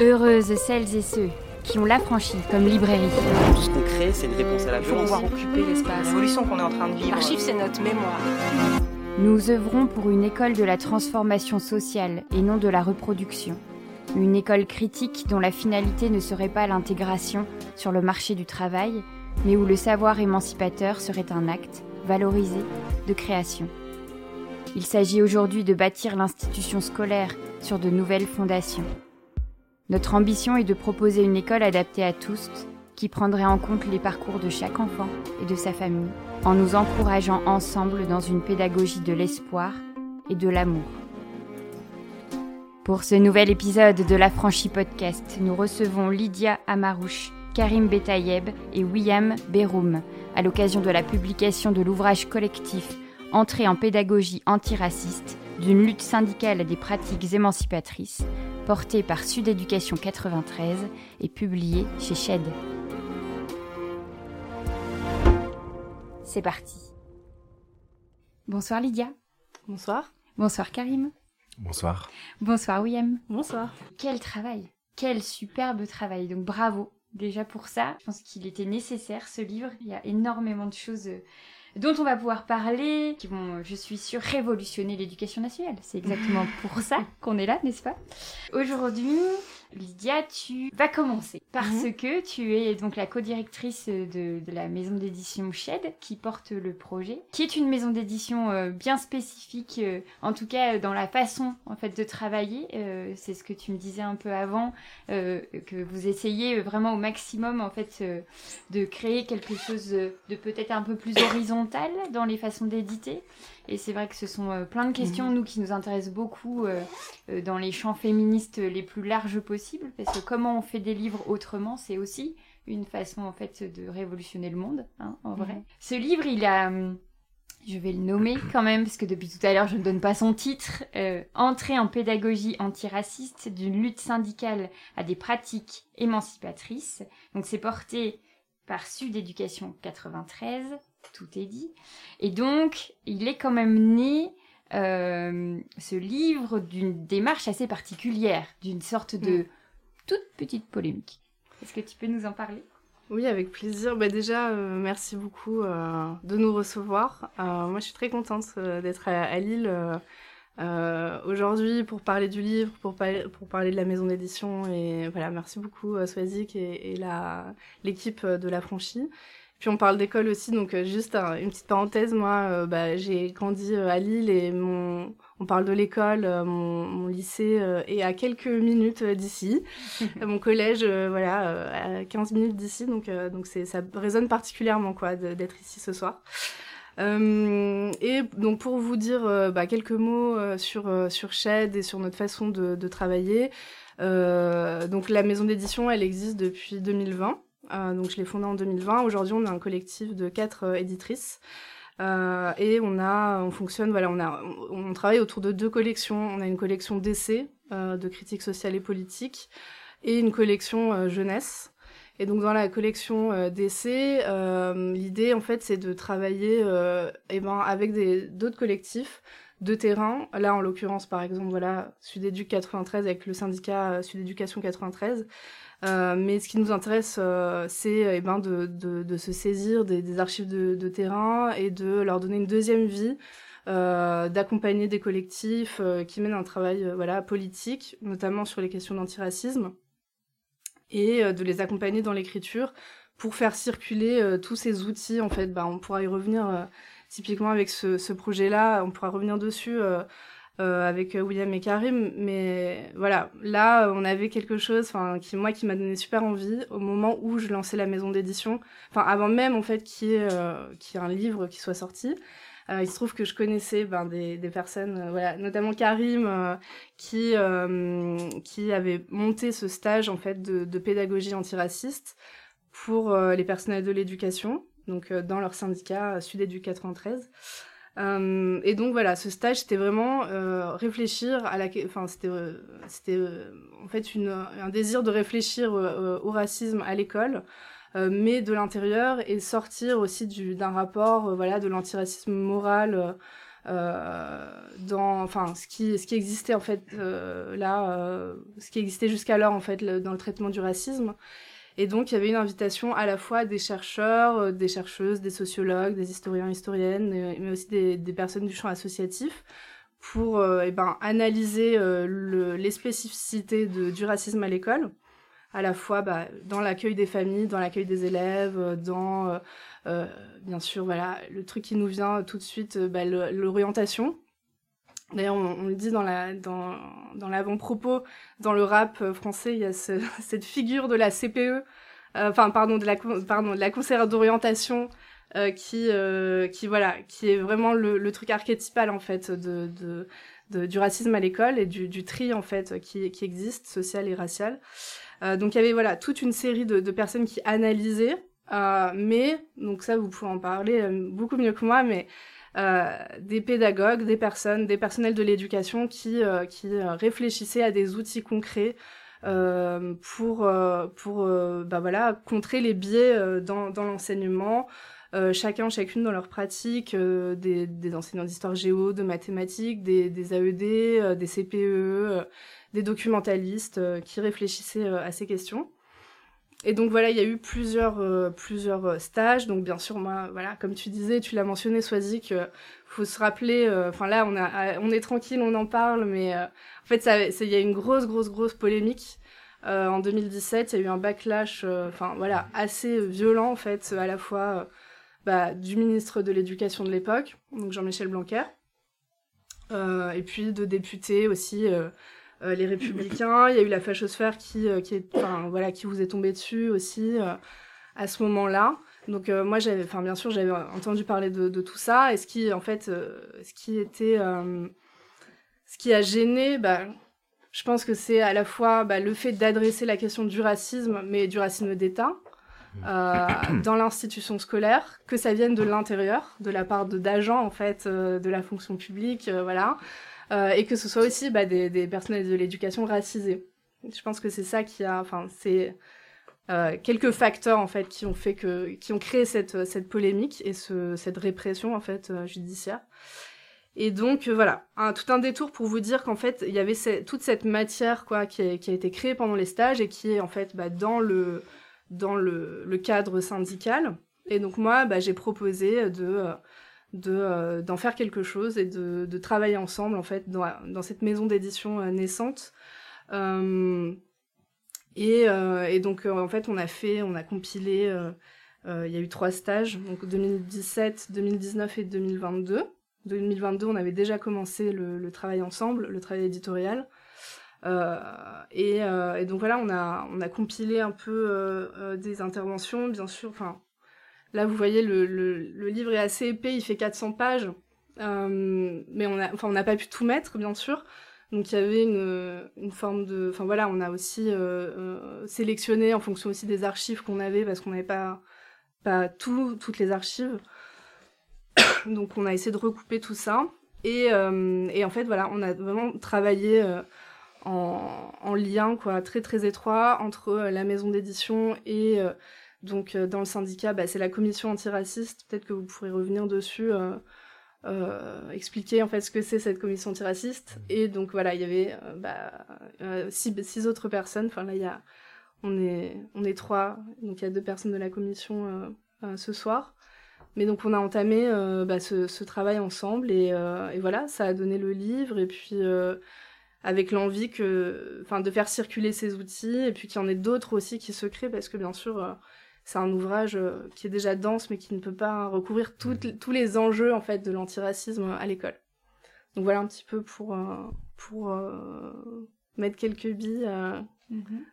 Heureuses celles et ceux qui ont l'affranchi comme librairie. Tout ce qu'on crée, c'est une réponse à la Il faut violence. pouvoir occuper l'espace. L'évolution qu'on est en train de vivre. L'archive, c'est notre mémoire. Nous œuvrons pour une école de la transformation sociale et non de la reproduction. Une école critique dont la finalité ne serait pas l'intégration sur le marché du travail, mais où le savoir émancipateur serait un acte, valorisé, de création. Il s'agit aujourd'hui de bâtir l'institution scolaire sur de nouvelles fondations. Notre ambition est de proposer une école adaptée à tous, qui prendrait en compte les parcours de chaque enfant et de sa famille, en nous encourageant ensemble dans une pédagogie de l'espoir et de l'amour. Pour ce nouvel épisode de l'Affranchi Podcast, nous recevons Lydia Amarouche, Karim Betayeb et William Beroum, à l'occasion de la publication de l'ouvrage collectif Entrée en pédagogie antiraciste, d'une lutte syndicale à des pratiques émancipatrices, porté par Sud Éducation 93 et publié chez Shed. C'est parti. Bonsoir Lydia. Bonsoir. Bonsoir Karim. Bonsoir. Bonsoir William. Bonsoir. Quel travail. Quel superbe travail. Donc bravo déjà pour ça. Je pense qu'il était nécessaire ce livre. Il y a énormément de choses euh, dont on va pouvoir parler, qui vont, je suis sûre, révolutionner l'éducation nationale. C'est exactement pour ça qu'on est là, n'est-ce pas? Aujourd'hui, Lydia, tu vas commencer parce Mhm. que tu es donc la co-directrice de, de la maison d'édition Shed qui porte le projet, qui est une maison d'édition euh, bien spécifique, euh, en tout cas euh, dans la façon en fait de travailler. Euh, C'est ce que tu me disais un peu avant, que vous essayez vraiment au maximum en fait de créer quelque chose de peut-être un peu plus horizontal dans les façons d'éditer. Et c'est vrai que ce sont plein de questions, nous, qui nous intéressent beaucoup dans les champs féministes les plus larges possibles, parce que comment on fait des livres autrement, c'est aussi une façon, en fait, de révolutionner le monde, hein, en vrai. Mhm. Ce livre, il a... hum, Je vais le nommer quand même, parce que depuis tout à l'heure, je ne donne pas son titre. Euh, Entrée en pédagogie antiraciste d'une lutte syndicale à des pratiques émancipatrices. Donc c'est porté par Sud Éducation 93, tout est dit. Et donc, il est quand même né, euh, ce livre, d'une démarche assez particulière, d'une sorte de toute petite polémique. Est-ce que tu peux nous en parler? Oui, avec plaisir. Bah, déjà, euh, merci beaucoup euh, de nous recevoir. Moi, je suis très contente d'être à, à Lille aujourd'hui pour parler du livre, pour, pa- pour parler de la maison d'édition. Et voilà, merci beaucoup, euh, Swazik et, et l'équipe de La Franchie. Puis on parle d'école aussi, donc euh, juste un- une petite parenthèse, moi euh, bah, j'ai grandi euh, à Lille et mon, on parle de l'école, mon, mon lycée est à quelques minutes d'ici, mon collège voilà à 15 minutes d'ici, donc donc c'est ça résonne particulièrement quoi d'être ici ce soir. Euh, et donc pour vous dire euh, bah, quelques mots euh, sur sur Shed et sur notre façon de, de travailler. Euh, donc la maison d'édition, elle existe depuis 2020. Euh, donc je l'ai fondée en 2020. Aujourd'hui, on a un collectif de quatre euh, éditrices. Euh, et on a, on fonctionne, voilà, on a, on, travaille autour de deux collections. On a une collection d'essais, de critiques sociales et politiques, et une collection jeunesse. Et donc dans la collection d'essais, l'idée en fait c'est de travailler eh ben, avec d'autres collectifs de terrain. Là en l'occurrence par exemple voilà Sud-Éduc 93 avec le syndicat euh, Sud-Éducation 93. Euh, mais ce qui nous intéresse, euh, c'est eh ben, de, de, de se saisir des, des archives de, de terrain et de leur donner une deuxième vie, euh, d'accompagner des collectifs euh, qui mènent un travail euh, voilà, politique, notamment sur les questions d'antiracisme, et de les accompagner dans l'écriture pour faire circuler tous ces outils. En fait, bah, on pourra y revenir typiquement avec ce, ce projet-là, on pourra revenir dessus. euh, euh, avec euh, William et Karim, mais voilà, là on avait quelque chose, enfin qui moi qui m'a donné super envie au moment où je lançais la maison d'édition, enfin avant même en fait qu'il y ait qu'il y ait un livre qui soit sorti. Euh, il se trouve que je connaissais ben, des, des personnes, voilà, notamment Karim, euh, qui qui avait monté ce stage en fait de, de pédagogie antiraciste pour les personnels de l'éducation, donc euh, dans leur syndicat euh, Sud-Éduc 93. Euh, et donc voilà, ce stage c'était vraiment réfléchir à la, enfin c'était, c'était en fait un désir de réfléchir au racisme à l'école, mais de l'intérieur et sortir aussi du, d'un rapport, voilà, de l'antiracisme moral. dans enfin ce qui ce qui existait en fait là ce qui existait jusqu'alors en fait dans le traitement du racisme et donc, il y avait une invitation à la fois des chercheurs, des chercheuses, des sociologues, des historiens, historiennes, mais aussi des, personnes du champ associatif pour euh, eh ben, analyser le, les spécificités du racisme à l'école, à la fois bah, dans l'accueil des familles, dans l'accueil des élèves, dans, euh, bien sûr, le truc qui nous vient tout de suite, bah, l'orientation. D'ailleurs, on, le dit dans la dans, dans l'avant-propos, dans le rap français, il y a ce, cette figure de la CPE, enfin pardon de la pardon de la conseillère d'orientation euh, qui euh, qui voilà qui est vraiment le, le, truc archétypal en fait de, de, de du racisme à l'école et du, du, tri en fait qui qui existe social et racial. Euh, donc il y avait voilà toute une série de, de personnes qui analysaient, mais donc ça vous pouvez en parler beaucoup mieux que moi, mais euh, des pédagogues, des personnes, des personnels de l'éducation qui, euh, qui euh, réfléchissaient à des outils concrets pour, pour bah voilà, contrer les biais dans, dans l'enseignement. chacun, chacune dans leur pratique, des, des, enseignants d'histoire géo, de mathématiques, des, des AED, des CPE, des documentalistes qui réfléchissaient à ces questions. Et donc voilà, il y a eu plusieurs, euh, plusieurs euh, stages. Donc bien sûr, moi, voilà, comme tu disais, tu l'as mentionné, Soisy, qu'il faut se rappeler. Euh, enfin là, on est tranquille, on en parle, mais en fait, il y a une grosse, grosse, grosse polémique. en 2017, il y a eu un backlash, enfin voilà, assez violent en fait, à la fois bah, du ministre de l'Éducation de l'époque, donc Jean-Michel Blanquer, et puis de députés aussi euh, les républicains, il y a eu la fachosphère qui, euh, qui, est, voilà, qui vous est tombée dessus aussi euh, à ce moment-là. Donc moi, j'avais, bien sûr, j'avais entendu parler de, tout ça. Et ce qui, en fait, ce qui était, ce qui a gêné, bah, je pense que c'est à la fois bah, le fait d'adresser la question du racisme, mais du racisme d'État. Dans l'institution scolaire, que ça vienne de l'intérieur, de la part d'agents en fait de la fonction publique, voilà, euh, et que ce soit aussi bah, des, des personnels de l'éducation racisés. Je pense que c'est ça qui a, enfin, c'est euh, quelques facteurs en fait qui ont fait que, qui ont créé cette, cette polémique et ce, cette répression en fait euh, judiciaire. Et donc voilà, tout un détour pour vous dire qu'en fait il y avait toute cette matière quoi qui a, été créée pendant les stages et qui est en fait bah, dans le dans le cadre syndical. Et donc moi bah, j'ai proposé de euh, d'en faire quelque chose et de, travailler ensemble en fait dans, cette maison d'édition euh, naissante. Euh, et, donc en fait on a fait, on a compilé, il y a eu trois stages, donc 2017, 2019 et 2022. 2022 on avait déjà commencé le, travail ensemble, le travail éditorial. Et, donc voilà, on a, on a compilé un peu des interventions, bien sûr. Enfin, Là, vous voyez, le, livre est assez épais, il fait 400 pages, euh, mais on n'a pas pu tout mettre, bien sûr. Donc il y avait une, forme de... Enfin voilà, on a aussi euh, euh, sélectionné en fonction aussi des archives qu'on avait, parce qu'on n'avait pas, pas tout, toutes les archives. Donc on a essayé de recouper tout ça. Et, en fait, voilà, on a vraiment travaillé en, en, lien quoi, très très étroit entre la maison d'édition et donc euh, dans le syndicat, bah, c'est la commission antiraciste. Peut-être que vous pourrez revenir dessus, euh, euh, expliquer en fait ce que c'est cette commission antiraciste. Mmh. Et donc voilà, il y avait bah, six, six, autres personnes. Enfin là, il y a, on est, on est trois. Donc il y a deux personnes de la commission ce soir. Mais donc on a entamé bah, ce, ce, travail ensemble et, et, voilà, ça a donné le livre et puis avec l'envie que, enfin, de faire circuler ces outils et puis qu'il y en ait d'autres aussi qui se créent parce que bien sûr c'est un ouvrage euh, qui est déjà dense, mais qui ne peut pas recouvrir tout, mm. tous les enjeux en fait de l'antiracisme à l'école. Donc voilà un petit peu pour, euh, pour euh, mettre quelques billes euh, mm -hmm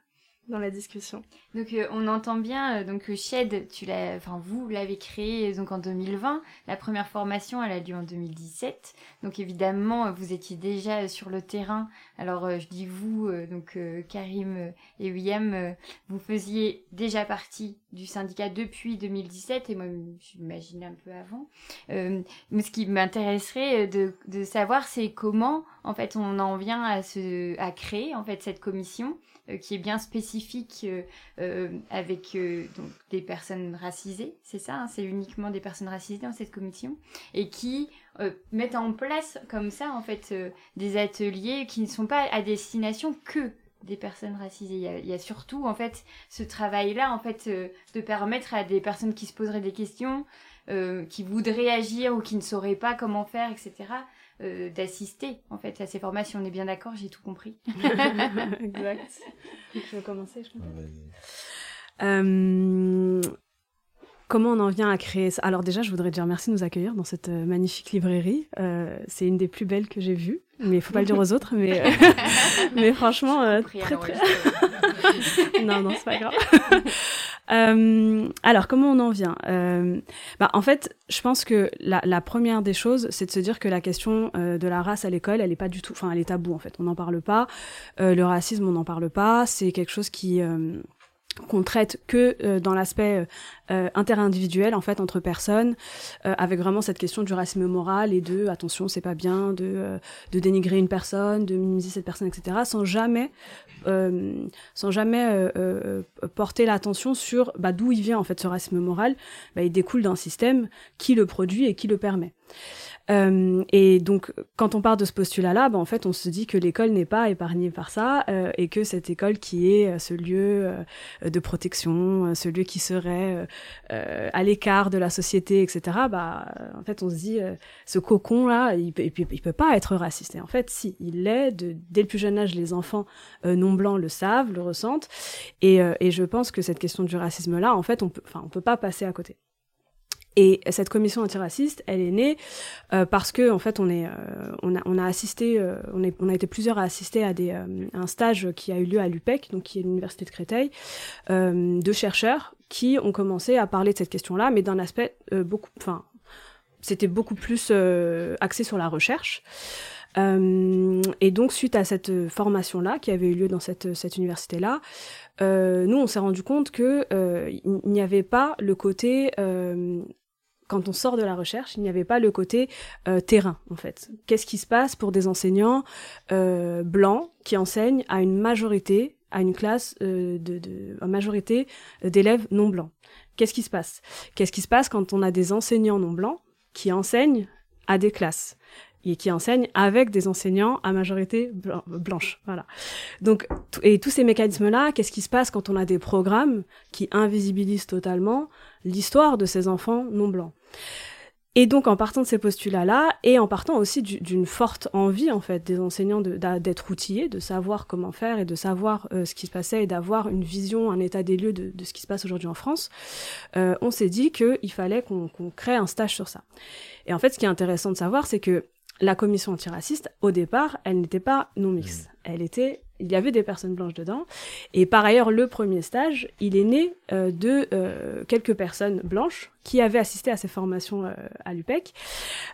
dans la discussion. Donc euh, on entend bien euh, donc Shed, tu l'as, enfin vous l'avez créé donc en 2020. La première formation elle a lieu en 2017. Donc évidemment vous étiez déjà sur le terrain. Alors euh, je dis vous donc Karim et William, vous faisiez déjà partie du syndicat depuis 2017 et moi j'imagine un peu avant. Euh, mais ce qui m'intéresserait de, de savoir c'est comment en fait on en vient à, se, créer en fait cette commission euh, qui est bien spécifique euh, euh avec donc des personnes racisées, c'est ça, hein, c'est uniquement des personnes racisées dans cette commission et qui mettent en place comme ça en fait des ateliers qui ne sont pas à destination que des personnes racisées. Il y, a, surtout en fait ce travail-là en fait euh, de permettre à des personnes qui se poseraient des questions, euh, qui voudraient agir ou qui ne sauraient pas comment faire, etc. Euh, d'assister en fait à ces formations. On est bien d'accord, j'ai tout compris. exact. Je vais commencer, je crois. Comment on en vient à créer ça? Alors déjà, je voudrais dire merci de nous accueillir dans cette magnifique librairie. c'est une des plus belles que j'ai vues mais il faut pas le dire aux autres. Mais, euh, mais franchement, euh, très, très... non, non, c'est pas grave. euh, alors, comment on en vient? Euh, bah, En fait, je pense que la, la première des choses, c'est de se dire que la question euh, de la race à l'école, elle est pas du tout, enfin, elle est tabou en fait. On n'en parle pas. le racisme, on n'en parle pas. C'est quelque chose qui qu'on traite que euh, dans l'aspect euh, euh, interindividuel en fait entre personnes avec vraiment cette question du racisme moral et de attention c'est pas bien de de dénigrer une personne de minimiser cette personne etc sans jamais sans jamais porter l'attention sur bah, d'où il vient en fait ce racisme moral bah, il découle d'un système qui le produit et qui le permet euh, et donc, quand on part de ce postulat-là, bah, en fait, on se dit que l'école n'est pas épargnée par ça euh, et que cette école qui est euh, ce lieu euh, de protection, ce lieu qui serait à l'écart de la société, etc. Bah, en fait, on se dit, ce cocon-là, il, il, il, peut pas être raciste. Et en fait, si, il l'est. Dès le plus jeune âge, les enfants non blancs le savent, le ressentent. Et, et je pense que cette question du racisme-là, en fait, on peut, enfin, on peut pas passer à côté. Et cette commission antiraciste, elle est née euh, parce que en fait on euh, a, assisté, euh, on a été plusieurs à assister à des, un stage qui a eu lieu à l'UPEC, donc qui est l'université de Créteil, de chercheurs qui ont commencé à parler de cette question-là, mais d'un aspect beaucoup, enfin, c'était beaucoup plus axé sur la recherche. et donc suite à cette formation-là qui avait eu lieu dans cette, cette université-là, nous on s'est rendu compte que il n'y avait pas le côté quand on sort de la recherche, il n'y avait pas le côté euh, terrain, en fait. Qu'est-ce qui se passe pour des enseignants euh, blancs qui enseignent à une majorité, à une classe euh, de, de majorité d'élèves non blancs? Qu'est-ce qui se passe? Qu'est-ce qui se passe quand on a des enseignants non blancs qui enseignent à des classes? Et qui enseignent avec des enseignants à majorité blanche. Voilà. Donc, et tous ces mécanismes-là, qu'est-ce qui se passe quand on a des programmes qui invisibilisent totalement l'histoire de ces enfants non blancs? Et donc, en partant de ces postulats-là, et en partant aussi d'une forte envie, en fait, des enseignants d'être outillés, de savoir comment faire et de savoir euh, ce qui se passait et d'avoir une vision, un état des lieux de, ce qui se passe aujourd'hui en France, euh, on s'est dit qu'il fallait qu'on crée un stage sur ça. Et en fait, ce qui est intéressant de savoir, c'est que la commission antiraciste, au départ, elle n'était pas non mixte. Mmh. Elle était, il y avait des personnes blanches dedans. Et par ailleurs, le premier stage, il est né euh, de euh, quelques personnes blanches qui avaient assisté à ces formations euh, à l'UPEC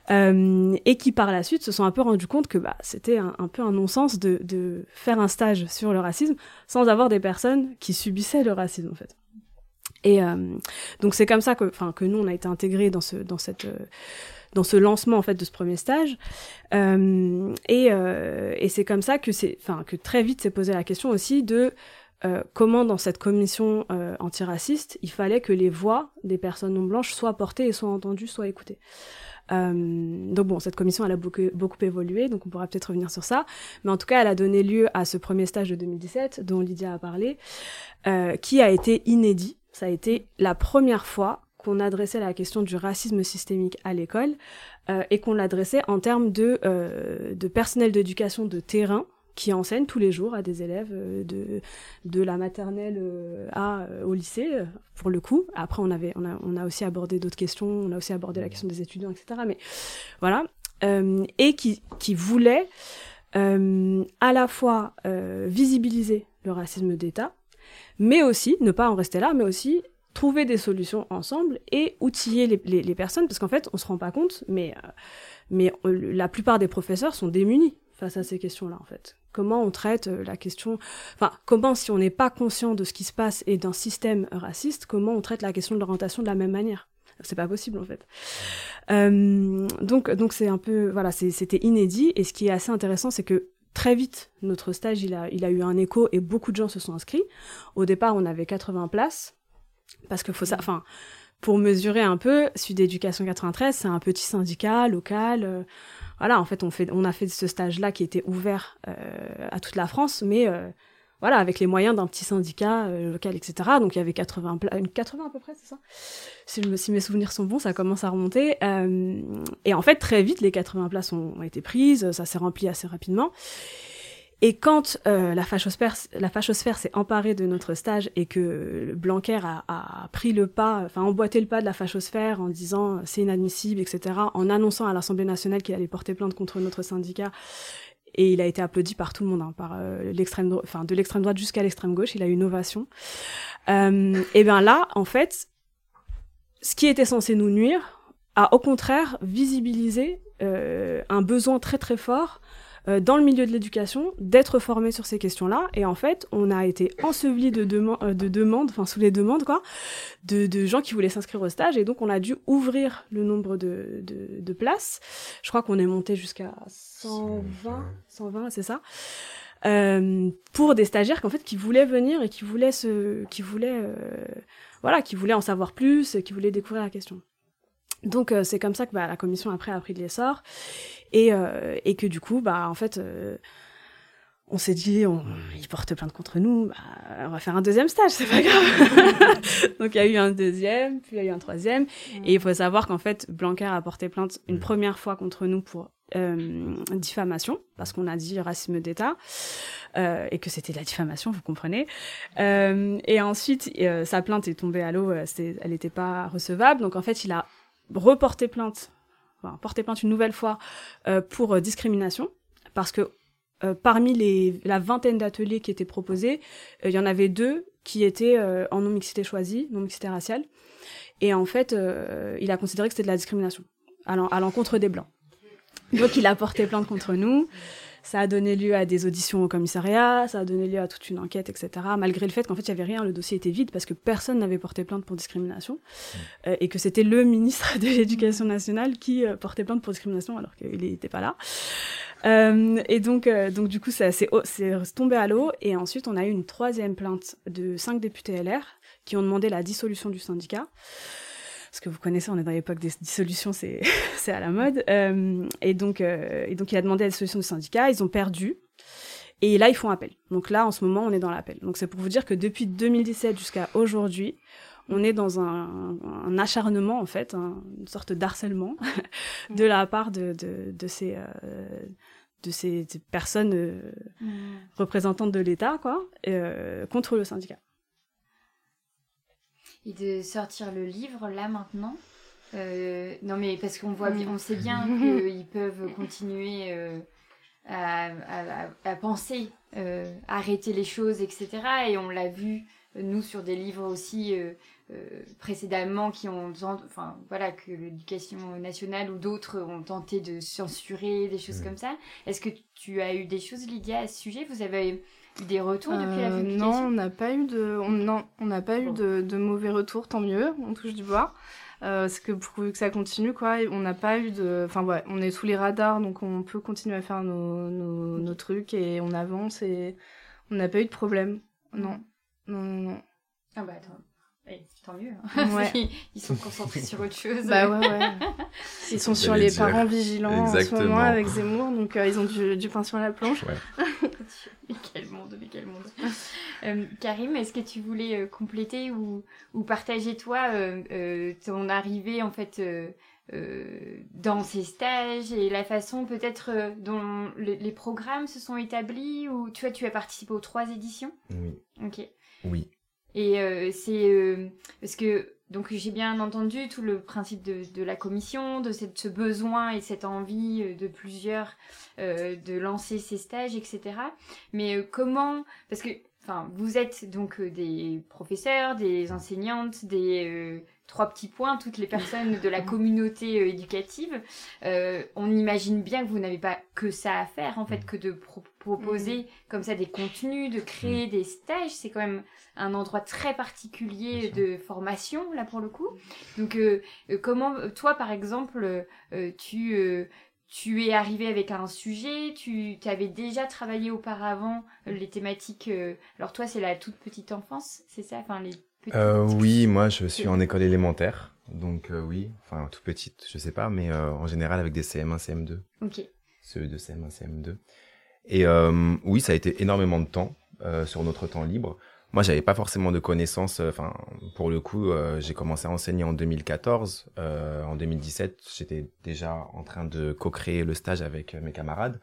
et qui par la suite se sont un peu rendu compte que bah, c'était un, un, peu un non-sens de, de faire un stage sur le racisme sans avoir des personnes qui subissaient le racisme en fait. Et donc c'est comme ça que, que nous on a été intégrés dans ce, dans cette dans ce lancement en fait de ce premier stage. Euh, et, euh, et c'est comme ça que c'est, enfin que très vite s'est posé la question aussi de euh, comment dans cette commission euh, antiraciste il fallait que les voix des personnes non blanches soient portées et soient entendues, soient écoutées. Euh, donc bon, cette commission elle a beaucoup, beaucoup évolué, donc on pourra peut-être revenir sur ça. Mais en tout cas, elle a donné lieu à ce premier stage de 2017 dont Lydia a parlé, euh, qui a été inédit. Ça a été la première fois qu'on adressait la question du racisme systémique à l'école euh, et qu'on l'adressait en termes de, euh, de personnel d'éducation de terrain qui enseigne tous les jours à des élèves euh, de, de la maternelle à, au lycée, pour le coup. Après, on, avait, on, a, on a aussi abordé d'autres questions, on a aussi abordé la question des étudiants, etc. Mais voilà. et qui, qui voulait à la fois visibiliser le racisme d'État, mais aussi, ne pas en rester là, mais aussi trouver des solutions ensemble et outiller les, les, personnes, parce qu'en fait, on se rend pas compte, mais, euh, mais euh, la plupart des professeurs sont démunis face à ces questions-là, en fait. Comment on traite la question, enfin, comment si on n'est pas conscient de ce qui se passe et d'un système raciste, comment on traite la question de l'orientation de la même manière? C'est pas possible en fait. Euh, donc donc c'est un peu voilà c'était inédit et ce qui est assez intéressant c'est que très vite notre stage il a il a eu un écho et beaucoup de gens se sont inscrits. Au départ on avait 80 places parce que faut ça enfin pour mesurer un peu Sud Éducation 93 c'est un petit syndicat local. Euh, voilà en fait on fait on a fait ce stage là qui était ouvert euh, à toute la France mais voilà, avec les moyens d'un petit syndicat euh, local, etc. Donc il y avait 80, 80 à peu près, c'est ça? Si, me, si mes souvenirs sont bons, ça commence à remonter. Euh, et en fait, très vite, les 80 places ont, été prises, ça s'est rempli assez rapidement. Et quand euh, la fachosphère, la fachosphère s'est emparée de notre stage et que Blanquer a, a, pris le pas, enfin emboîté le pas de la fachosphère en disant c'est inadmissible, etc., en annonçant à l'Assemblée nationale qu'il allait porter plainte contre notre syndicat et il a été applaudi par tout le monde, hein, par euh, l'extrême, enfin de l'extrême droite jusqu'à l'extrême gauche. Il a eu une ovation. Euh, et bien là, en fait, ce qui était censé nous nuire a au contraire visibilisé euh, un besoin très très fort euh, dans le milieu de l'éducation d'être formé sur ces questions-là. Et en fait, on a été enseveli de, euh, de demandes, enfin sous les demandes, quoi, de, de gens qui voulaient s'inscrire au stage. Et donc, on a dû ouvrir le nombre de, de, de places. Je crois qu'on est monté jusqu'à 120, 120, c'est ça. Euh, pour des stagiaires qu'en fait qui voulaient venir et qui voulaient se qui voulaient euh, voilà qui voulaient en savoir plus qui voulaient découvrir la question donc euh, c'est comme ça que bah, la commission après a pris de l'essor et, euh, et que du coup bah en fait euh, on s'est dit on, ils portent plainte contre nous bah, on va faire un deuxième stage c'est pas grave. Donc il y a eu un deuxième puis il y a eu un troisième. Et il faut savoir qu'en fait Blanquer a porté plainte une première fois contre nous pour euh, diffamation parce qu'on a dit racisme d'État euh, et que c'était de la diffamation, vous comprenez. Euh, et ensuite, sa plainte est tombée à l'eau, elle n'était pas recevable. Donc en fait, il a reporter plainte, porter plainte une nouvelle fois euh, pour euh, discrimination, parce que euh, parmi les, la vingtaine d'ateliers qui étaient proposés, il y en avait deux qui étaient en non-mixité choisie, non-mixité raciale, et en fait, il a considéré que c'était de la discrimination à l'encontre des Blancs. Donc il a porté plainte contre nous. Ça a donné lieu à des auditions au commissariat, ça a donné lieu à toute une enquête, etc. Malgré le fait qu'en fait, il n'y avait rien, le dossier était vide parce que personne n'avait porté plainte pour discrimination mmh. euh, et que c'était le ministre de l'Éducation nationale qui euh, portait plainte pour discrimination alors qu'il n'était pas là. Euh, et donc, donc du coup, ça c'est tombé à l'eau. Et ensuite, on a eu une troisième plainte de cinq députés LR qui ont demandé la dissolution du syndicat parce que vous connaissez, on est dans l'époque des dissolutions, c'est c'est à la mode. Euh, et donc euh, et donc il a demandé la dissolution du syndicat, ils ont perdu. Et là, ils font appel. Donc là, en ce moment, on est dans l'appel. Donc c'est pour vous dire que depuis 2017 jusqu'à aujourd'hui, on est dans un, un, acharnement, en fait, une sorte d'harcèlement de la part de, de, de ces, euh, de ces, personnes euh, mmh. représentantes de l'État, quoi, euh, contre le syndicat et de sortir le livre là maintenant. Euh, non mais parce qu'on voit, on sait bien qu'ils peuvent continuer euh, à, à, à, penser, euh, arrêter les choses, etc. Et on l'a vu nous sur des livres aussi euh, euh, précédemment qui ont, enfin voilà, que l'éducation nationale ou d'autres ont tenté de censurer des choses comme ça. Est-ce que tu as eu des choses Lydia à ce sujet? Vous avez des retours depuis la euh, publication Non, on n'a pas eu de, on, non, on n'a pas eu de, de, mauvais retours, tant mieux. On touche du bois. Euh, parce que pour que ça continue, quoi, on n'a pas eu de, enfin ouais, on est sous les radars, donc on peut continuer à faire nos, nos, nos trucs et on avance et on n'a pas eu de problème. Non, non, non, non. Ah bah attends. Eh, tant mieux. Hein. Ils sont concentrés sur autre chose. Bah ouais, ouais. Ils sont sur les parents vigilants en ce moment avec Zemmour, donc euh, ils ont du, du, pain sur la planche. Ouais. mais quel monde, mais quel monde. Euh, Karim, est-ce que tu voulais euh, compléter ou, ou partager toi ton arrivée en fait dans ces stages et la façon peut-être dont les programmes se sont établis ou tu vois tu as participé aux trois éditions? Oui. Ok. Oui. Et euh, c'est euh, parce que donc j'ai bien entendu tout le principe de, la commission, de cette, ce besoin et cette envie euh, de plusieurs de lancer ces stages, etc. Mais comment Parce que enfin, vous êtes donc des professeurs, des enseignantes, des trois petits points, toutes les personnes de la communauté éducative. on imagine bien que vous n'avez pas que ça à faire, en fait, que de proposer comme ça des contenus, de créer des stages. C'est quand même un endroit très particulier de formation, là, pour le coup. Donc, comment, toi, par exemple, tu tu es arrivé avec un sujet, tu avais déjà travaillé auparavant euh, les thématiques. Euh, alors toi, c'est la toute petite enfance, c'est ça? Enfin, les euh, Oui, moi, je suis en école élémentaire, donc oui, enfin toute petite, je sais pas, mais en général avec des CM1, CM2. Ok. CE2, CM1, CM2. Et oui, ça a été énormément de temps sur notre temps libre. Moi, j'avais pas forcément de connaissances. Euh, enfin, pour le coup, euh, j'ai commencé à enseigner en 2014. Euh, en 2017, j'étais déjà en train de co-créer le stage avec mes camarades.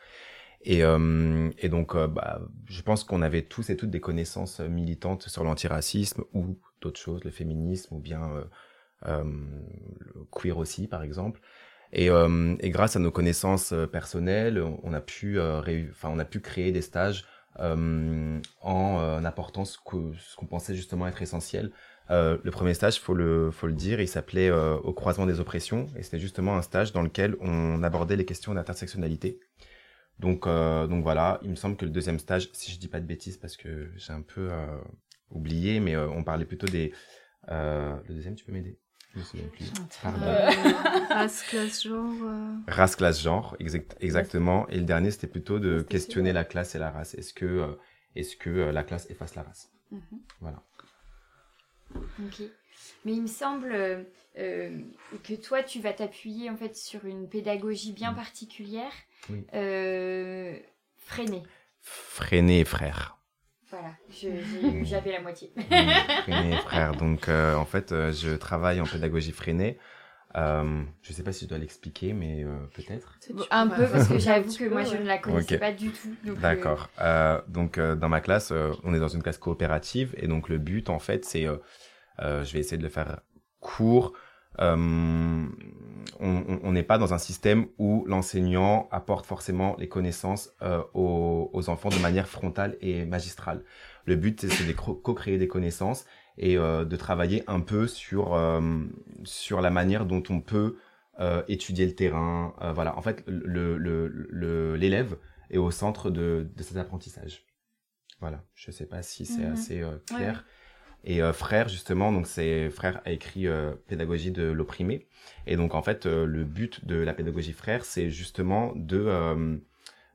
Et, et donc, bah, je pense qu'on avait tous et toutes des connaissances militantes sur l'antiracisme ou d'autres choses, le féminisme ou bien le queer aussi, par exemple. Et, et, grâce à nos connaissances personnelles, on a pu, enfin, on a pu créer des stages euh, en euh, apportant ce qu'on qu'on pensait justement être essentiel. Euh, le premier stage, faut le faut le dire, il s'appelait Au croisement des oppressions et c'était justement un stage dans lequel on abordait les questions d'intersectionnalité. Donc donc voilà, il me semble que le deuxième stage, si je dis pas de bêtises parce que j'ai un peu oublié, mais on parlait plutôt des le deuxième, tu peux m'aider? Euh, race, classe, genre. Euh. Race, classe, genre, exactement. Et le dernier, c'était plutôt de questionner la classe et la race. Est-ce que, euh, est-ce que la classe efface la race mhm. Voilà. Ok. Mais il me semble que toi, tu vas t'appuyer en fait sur une pédagogie bien mm. particulière. Oui. freinée. Freinée, frère. Voilà, j'avais la moitié. Freiné, frère. Donc, euh, en fait, euh, je travaille en pédagogie freinée. Euh, je ne sais pas si je dois l'expliquer, mais peut-être. Un peu, parce que j'avoue que moi, je ne la connaissais pas du tout. D'accord. donc, dans ma classe, on est dans une classe coopérative. Et donc, le but, en fait, c'est... je vais essayer de le faire court. On n'est pas dans un système où l'enseignant apporte forcément les connaissances euh, aux, aux, enfants de manière frontale et magistrale. Le but, c'est de co-créer des connaissances et euh, de travailler un peu sur, euh, sur la manière dont on peut euh, étudier le terrain. Euh, voilà, en fait, l'élève le, le, est au centre de, de cet apprentissage. Voilà, je ne sais pas si c'est mhm. assez clair. Et euh, Frère, justement, donc c'est Frère a écrit euh, Pédagogie de l'opprimé. Et donc, en fait, euh, le but de la pédagogie Frère, c'est justement de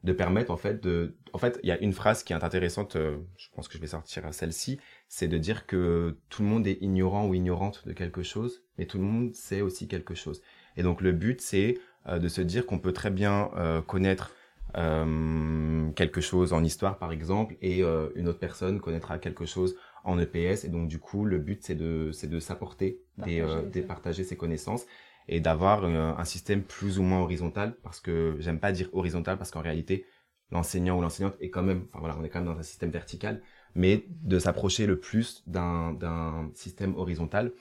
de permettre en fait de en fait il y a une phrase qui est intéressante je pense que je vais sortir celle-ci c'est de dire que tout le monde est ignorant ou ignorante de quelque chose mais tout le monde sait aussi quelque chose et donc le but c'est de se dire qu'on peut très bien connaître quelque chose en histoire par exemple et une autre personne connaîtra quelque chose en EPS. Et donc, du coup, le but, c'est de, c'est de s'apporter, des, euh, de partager ses connaissances et d'avoir euh, un système plus ou moins horizontal parce que j'aime pas dire horizontal parce qu'en réalité, l'enseignant ou l'enseignante est quand même, enfin voilà, on est quand même dans un système vertical, mais de s'approcher le plus d'un, d'un système horizontal.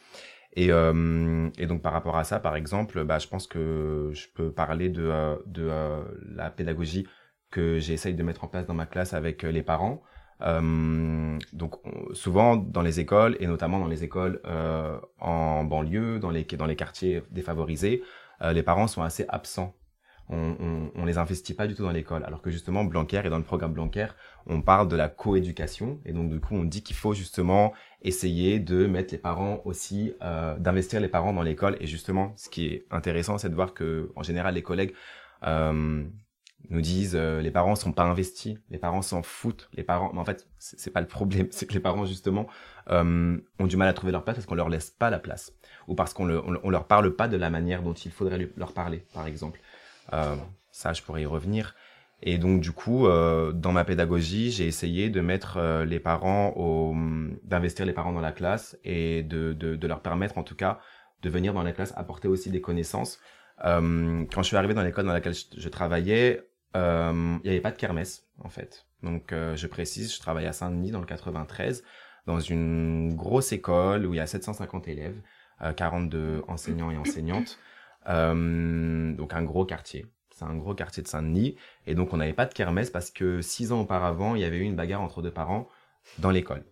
Et, euh, et donc par rapport à ça, par exemple, bah, je pense que je peux parler de, euh, de la pédagogie que j'essaye de mettre en place dans ma classe avec les parents. Euh, donc souvent dans les écoles et notamment dans les écoles euh, en banlieue, dans les dans les quartiers défavorisés, euh, les parents sont assez absents. On, on, on, les investit pas du tout dans l'école, alors que justement Blanquer et dans le programme Blanquer, on parle de la coéducation. Et donc du coup on dit qu'il faut justement essayer de mettre les parents aussi, euh, d'investir les parents dans l'école. Et justement ce qui est intéressant c'est de voir que en général les collègues euh, nous disent euh, les parents sont pas investis, les parents s'en foutent, les parents. Mais en fait, c'est pas le problème, c'est que les parents justement euh, ont du mal à trouver leur place parce qu'on leur laisse pas la place ou parce qu'on le, on, leur parle pas de la manière dont il faudrait leur parler, par exemple. Euh, ça, je pourrais y revenir. Et donc du coup, euh, dans ma pédagogie, j'ai essayé de mettre euh, les parents au, d'investir les parents dans la classe et de, de, de leur permettre en tout cas de venir dans la classe apporter aussi des connaissances. Euh, quand je suis arrivé dans l'école dans laquelle je, travaillais, il n'y avait pas de kermesse en fait. Donc euh, je précise, je travaille à Saint-Denis dans le 93, dans une grosse école où il y a 750 élèves, 42 euh, enseignants et enseignantes, donc un gros quartier. C'est un gros quartier de Saint-Denis. Et donc on n'avait pas de kermesse parce que six ans auparavant, il y avait eu une bagarre entre deux parents dans l'école.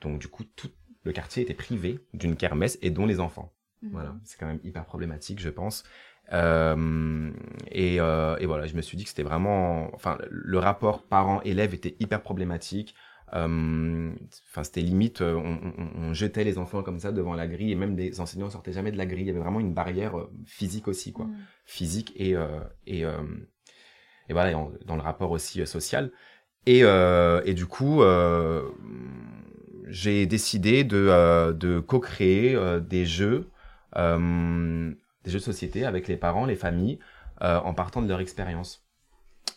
Donc du coup, tout le quartier était privé d'une kermesse et dont les enfants. Mhm. Voilà, c'est quand même hyper problématique, je pense. Euh, et, euh, et, voilà, je me suis dit que c'était vraiment, enfin, le rapport parent-élève était hyper problématique. Euh, enfin, c'était limite, on, on, on, jetait les enfants comme ça devant la grille et même les enseignants sortaient jamais de la grille. Il y avait vraiment une barrière physique aussi, quoi, Mhm. physique et et et voilà, dans le rapport aussi social. Et et du coup j'ai décidé de, de co-créer des jeux, euh, des jeux de société avec les parents, les familles, en partant de leur expérience.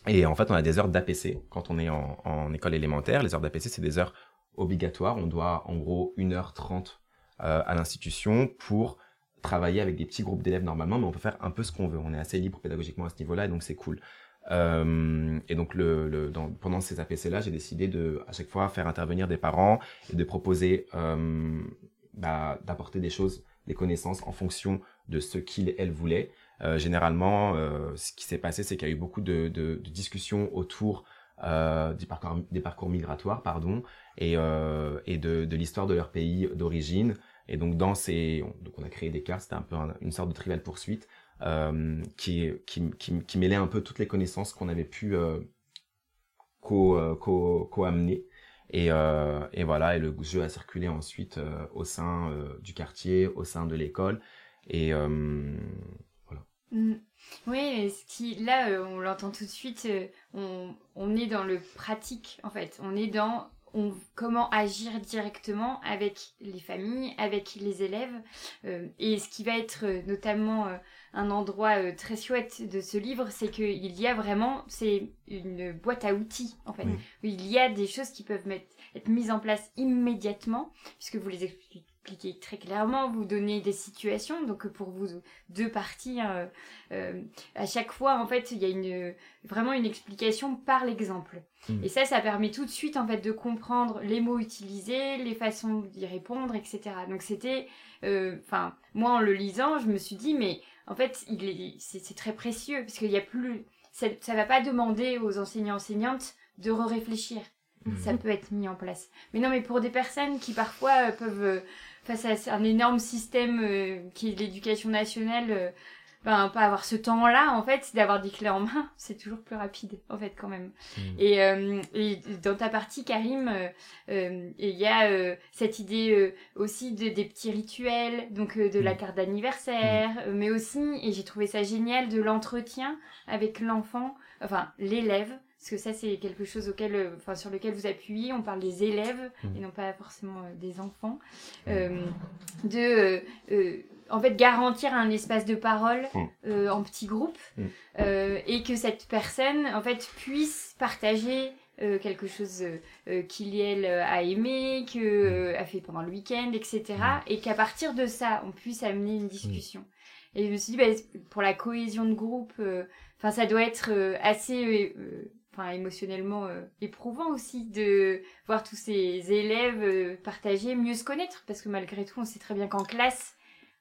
Et en fait, on a des heures d'APC quand on est en, école élémentaire. Les heures d'APC, c'est des heures obligatoires. On doit en gros 1h30 à l'institution pour travailler avec des petits groupes d'élèves normalement, mais on peut faire un peu ce qu'on veut. On est assez libre pédagogiquement à ce niveau-là, et donc c'est cool. Euh, et donc pendant ces APC là, j'ai décidé de à chaque fois faire intervenir des parents et de proposer euh, bah, d'apporter des choses, des connaissances en fonction de ce qu'ils elles voulaient. Euh, généralement, euh, ce qui s'est passé, c'est qu'il y a eu beaucoup de, de, discussions autour euh, des parcours des parcours migratoires, pardon, et et de, de l'histoire de leur pays d'origine. Et donc dans ces, donc on a créé des cartes, c'était un peu un, une sorte de trivial poursuite qui, qui, qui, qui, mêlait un peu toutes les connaissances qu'on avait pu co-amener. Co, et, et voilà, et le jeu a circulé ensuite au sein du quartier, au sein de l'école. Et euh, voilà. Mmh. Oui, ce qui, là, euh, on l'entend tout de suite, on, on est dans le pratique, en fait. On est dans on, comment agir directement avec les familles, avec les élèves. Euh, et ce qui va être euh, notamment euh, un endroit très chouette de ce livre, c'est qu'il y a vraiment, c'est une boîte à outils en fait. Oui. Il y a des choses qui peuvent mettre, être mises en place immédiatement, puisque vous les expliquez expliquer très clairement, vous donner des situations. Donc pour vous deux parties, euh, euh, à chaque fois en fait, il y a une vraiment une explication par l'exemple. Mmh. Et ça, ça permet tout de suite en fait de comprendre les mots utilisés, les façons d'y répondre, etc. Donc c'était, enfin euh, moi en le lisant, je me suis dit mais en fait il est c'est très précieux parce qu'il y a plus ça, ça va pas demander aux enseignants enseignantes de réfléchir. Mmh. Ça peut être mis en place. Mais non, mais pour des personnes qui parfois peuvent face à un énorme système euh, qui est l'éducation nationale, euh, ben, pas avoir ce temps-là, en fait, d'avoir des clés en main, c'est toujours plus rapide, en fait, quand même. Mmh. Et, euh, et, dans ta partie, Karim, il y a cette idée aussi de, des petits rituels, donc de la carte d'anniversaire, mmh. mais aussi, et j'ai trouvé ça génial, de l'entretien avec l'enfant, enfin, l'élève, parce que ça c'est quelque chose auquel, enfin sur lequel vous appuyez. On parle des élèves mmh. et non pas forcément euh, des enfants. Euh, de, euh, en fait, garantir un espace de parole mmh. en petits groupes mmh. et que cette personne, en fait, puisse partager euh, quelque chose euh, qu'il elle a aimé, que euh, a fait pendant le week-end, etc. Et qu'à partir de ça, on puisse amener une discussion. Et je me suis dit, bah, pour la cohésion de groupe, enfin, ça doit être assez enfin émotionnellement euh, éprouvant aussi de voir tous ces élèves euh, partager, mieux se connaître parce que malgré tout on sait très bien qu'en classe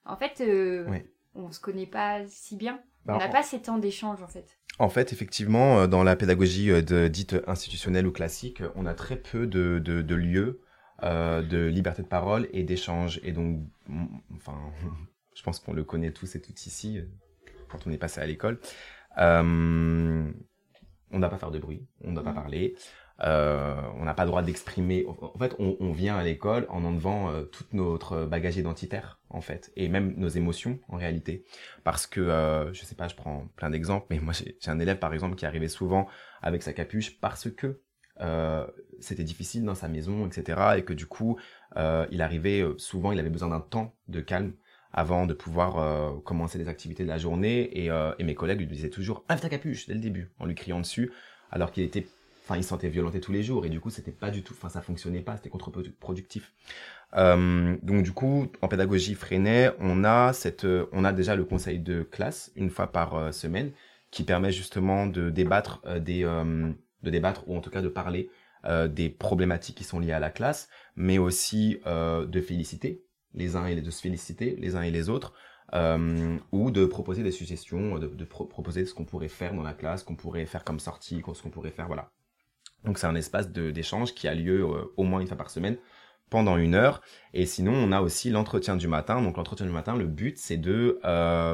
en fait euh, oui. on se connaît pas si bien. Bah, on n'a en- pas ces temps d'échange en fait. En fait, effectivement, euh, dans la pédagogie euh, de, dite institutionnelle ou classique, on a très peu de, de, de lieux de liberté de parole et d'échange. Et donc, enfin, je pense qu'on le connaît tous et toutes ici, quand on est passé à l'école. Euh, on ne doit pas faire de bruit, on ne doit pas Mhm. parler, euh, on n'a pas le droit d'exprimer. En fait, on, on vient à l'école en enlevant euh, tout notre bagage identitaire, en fait, et même nos émotions, en réalité. Parce que, euh, je sais pas, je prends plein d'exemples, mais moi, j'ai un élève, par exemple, qui arrivait souvent avec sa capuche parce que euh, c'était difficile dans sa maison, etc. Et que du coup, euh, il arrivait souvent, il avait besoin d'un temps de calme avant de pouvoir euh, commencer les activités de la journée. Et, euh, et mes collègues lui disaient toujours enlève ta capuche dès le début, en lui criant dessus, alors qu'il était, enfin, il se sentait violenté tous les jours. Et du coup, c'était pas du tout, enfin, ça fonctionnait pas, c'était contre-productif. Euh, donc du coup, en pédagogie Freinet, on a cette, euh, on a déjà le conseil de classe une fois par euh, semaine qui permet justement de débattre euh, des, de débattre ou en tout cas de parler des problématiques qui sont liées à la classe, mais aussi de féliciter les uns et les de se féliciter les uns et les autres, euh, ou de proposer des suggestions, de, de pro- proposer ce qu'on pourrait faire dans la classe, qu'on pourrait faire comme sortie, ce qu'on pourrait faire, voilà. Donc c'est un espace d'échange qui a lieu au moins une fois par semaine pendant une heure. Et sinon, on a aussi l'entretien du matin. Donc l'entretien du matin, le but, c'est de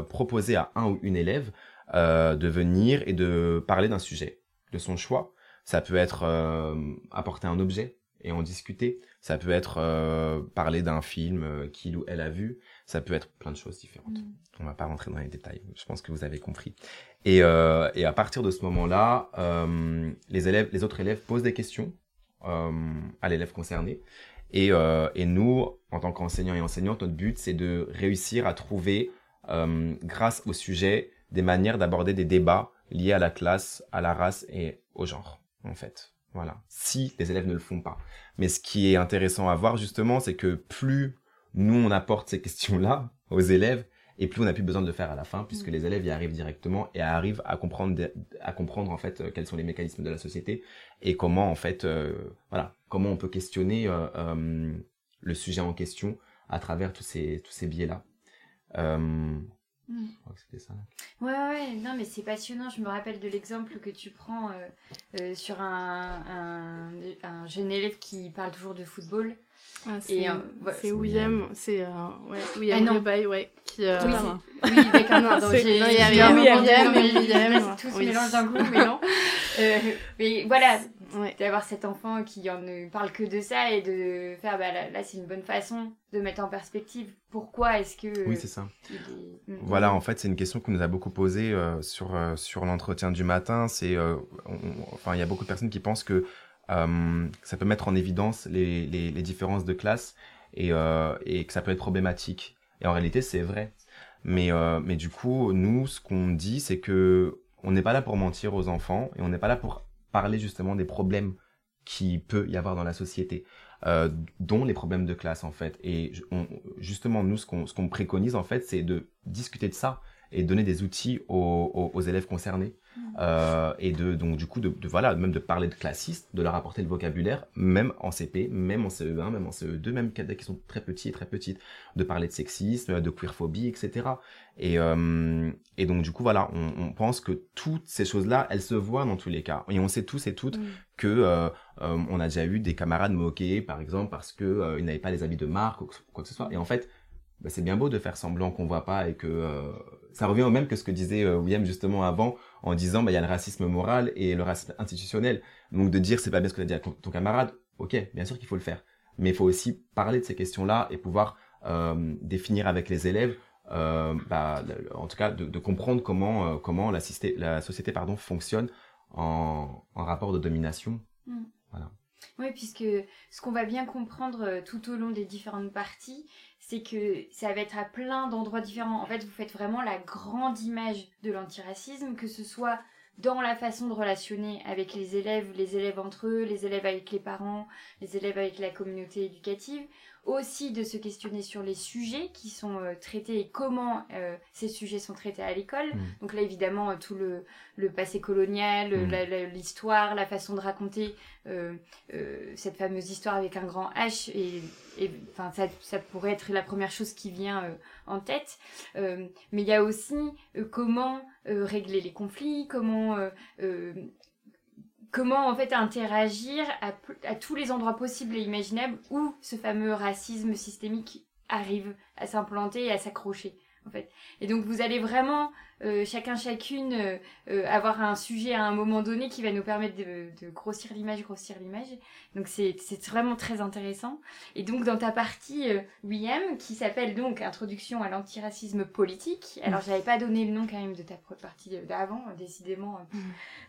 proposer à un ou une élève de venir et de parler d'un sujet de son choix. Ça peut être apporter un objet et en discuter. Ça peut être euh, parler d'un film euh, qu'il ou elle a vu. Ça peut être plein de choses différentes. Mm. On va pas rentrer dans les détails. Je pense que vous avez compris. Et, euh, et à partir de ce moment-là, les élèves, les autres élèves posent des questions à l'élève concerné. Et, et nous, en tant qu'enseignants et enseignantes, notre but, c'est de réussir à trouver, grâce au sujet, des manières d'aborder des débats liés à la classe, à la race et au genre, en fait. Voilà. Si les élèves ne le font pas. Mais ce qui est intéressant à voir justement, c'est que plus nous on apporte ces questions-là aux élèves, et plus on n'a plus besoin de le faire à la fin, puisque mm. les élèves y arrivent directement et arrivent à comprendre, à comprendre en fait euh, quels sont les mécanismes de la société et comment en fait, euh, voilà, comment on peut questionner euh, le sujet en question à travers tous ces tous ces Mm. c'était ça. Ouais, ouais, non, mais c'est passionnant. Je me rappelle de l'exemple que tu prends euh, euh, sur un, un, un, jeune élève qui parle toujours de football. Ah, c'est euh, William, c'est ouais, William ah, Rebaille, ouais, qui. oui, oui, d'accord, non, il y a William, William, tout se mélange d'un coup, mais non. mais voilà, d'avoir cet enfant qui en ne parle que de ça et de faire bah là, c'est une bonne façon de mettre en perspective pourquoi est-ce que oui c'est ça. mm. voilà en fait c'est une question qu'on nous a beaucoup posée euh, sur euh, sur l'entretien du matin. C'est euh, enfin il y a beaucoup de personnes qui pensent que ça peut mettre en évidence les, les, les différences de classe et, et que ça peut être problématique. Et en réalité c'est vrai. Mais mais du coup nous ce qu'on dit c'est que on n'est pas là pour mentir aux enfants et on n'est pas là pour parler justement des problèmes qui peut y avoir dans la société, euh, dont les problèmes de classe en fait. Et justement, nous, ce qu'on préconise en fait, c'est de discuter de ça et donner des outils aux, aux, élèves concernés. Euh, et de donc du coup de, de, voilà même de parler de classistes, de leur apporter le vocabulaire, même en CP, même en CE1, même en CE2, même dès qui sont très petits et très petites, de parler de sexisme, de queerphobie, etc. Et, euh, et donc du coup voilà, on, on, pense que toutes ces choses-là, elles se voient dans tous les cas. Et on sait tous et toutes que euh, euh, on a déjà eu des camarades moqués, par exemple, parce que euh, ils n'avaient pas les habits de marque ou quoi que ce soit. Et en fait, bah, c'est bien beau de faire semblant qu'on voit pas et que euh, ça revient au même que ce que disait euh, William justement avant en disant bah il y a le racisme moral et le racisme institutionnel. Donc de dire c'est pas bien ce que tu as dit à ton camarade, ok, bien sûr qu'il faut le faire, mais il faut aussi parler de ces questions-là et pouvoir euh, définir avec les élèves, euh, bah, en tout cas de, de comprendre comment comment la, la société pardon fonctionne en, en rapport de domination. Mm. Voilà. Oui, puisque ce qu'on va bien comprendre tout au long des différentes parties, c'est que ça va être à plein d'endroits différents. En fait, vous faites vraiment la grande image de l'antiracisme, que ce soit dans la façon de relationner avec les élèves, les élèves entre eux, les élèves avec les parents, les élèves avec la communauté éducative, aussi de se questionner sur les sujets qui sont euh, traités et comment euh, ces sujets sont traités à l'école. Mm. Donc là, évidemment, euh, tout le, le passé colonial, mm. l'histoire, la, façon de raconter cette fameuse histoire avec un grand H, et, ça, ça, pourrait être la première chose qui vient en tête. mais il y a aussi comment régler les conflits, comment comment en fait interagir à, à, tous les endroits possibles et imaginables où ce fameux racisme systémique arrive à s'implanter et à s'accrocher en fait. Et donc vous allez vraiment euh, chacun chacune euh, euh, avoir un sujet à un moment donné qui va nous permettre de, de grossir l'image, grossir l'image. Donc c'est vraiment très intéressant. Et donc dans ta partie William qui s'appelle donc Introduction à l'antiracisme politique. Alors j'avais pas donné le nom quand même de ta partie d'avant, décidément. Mm.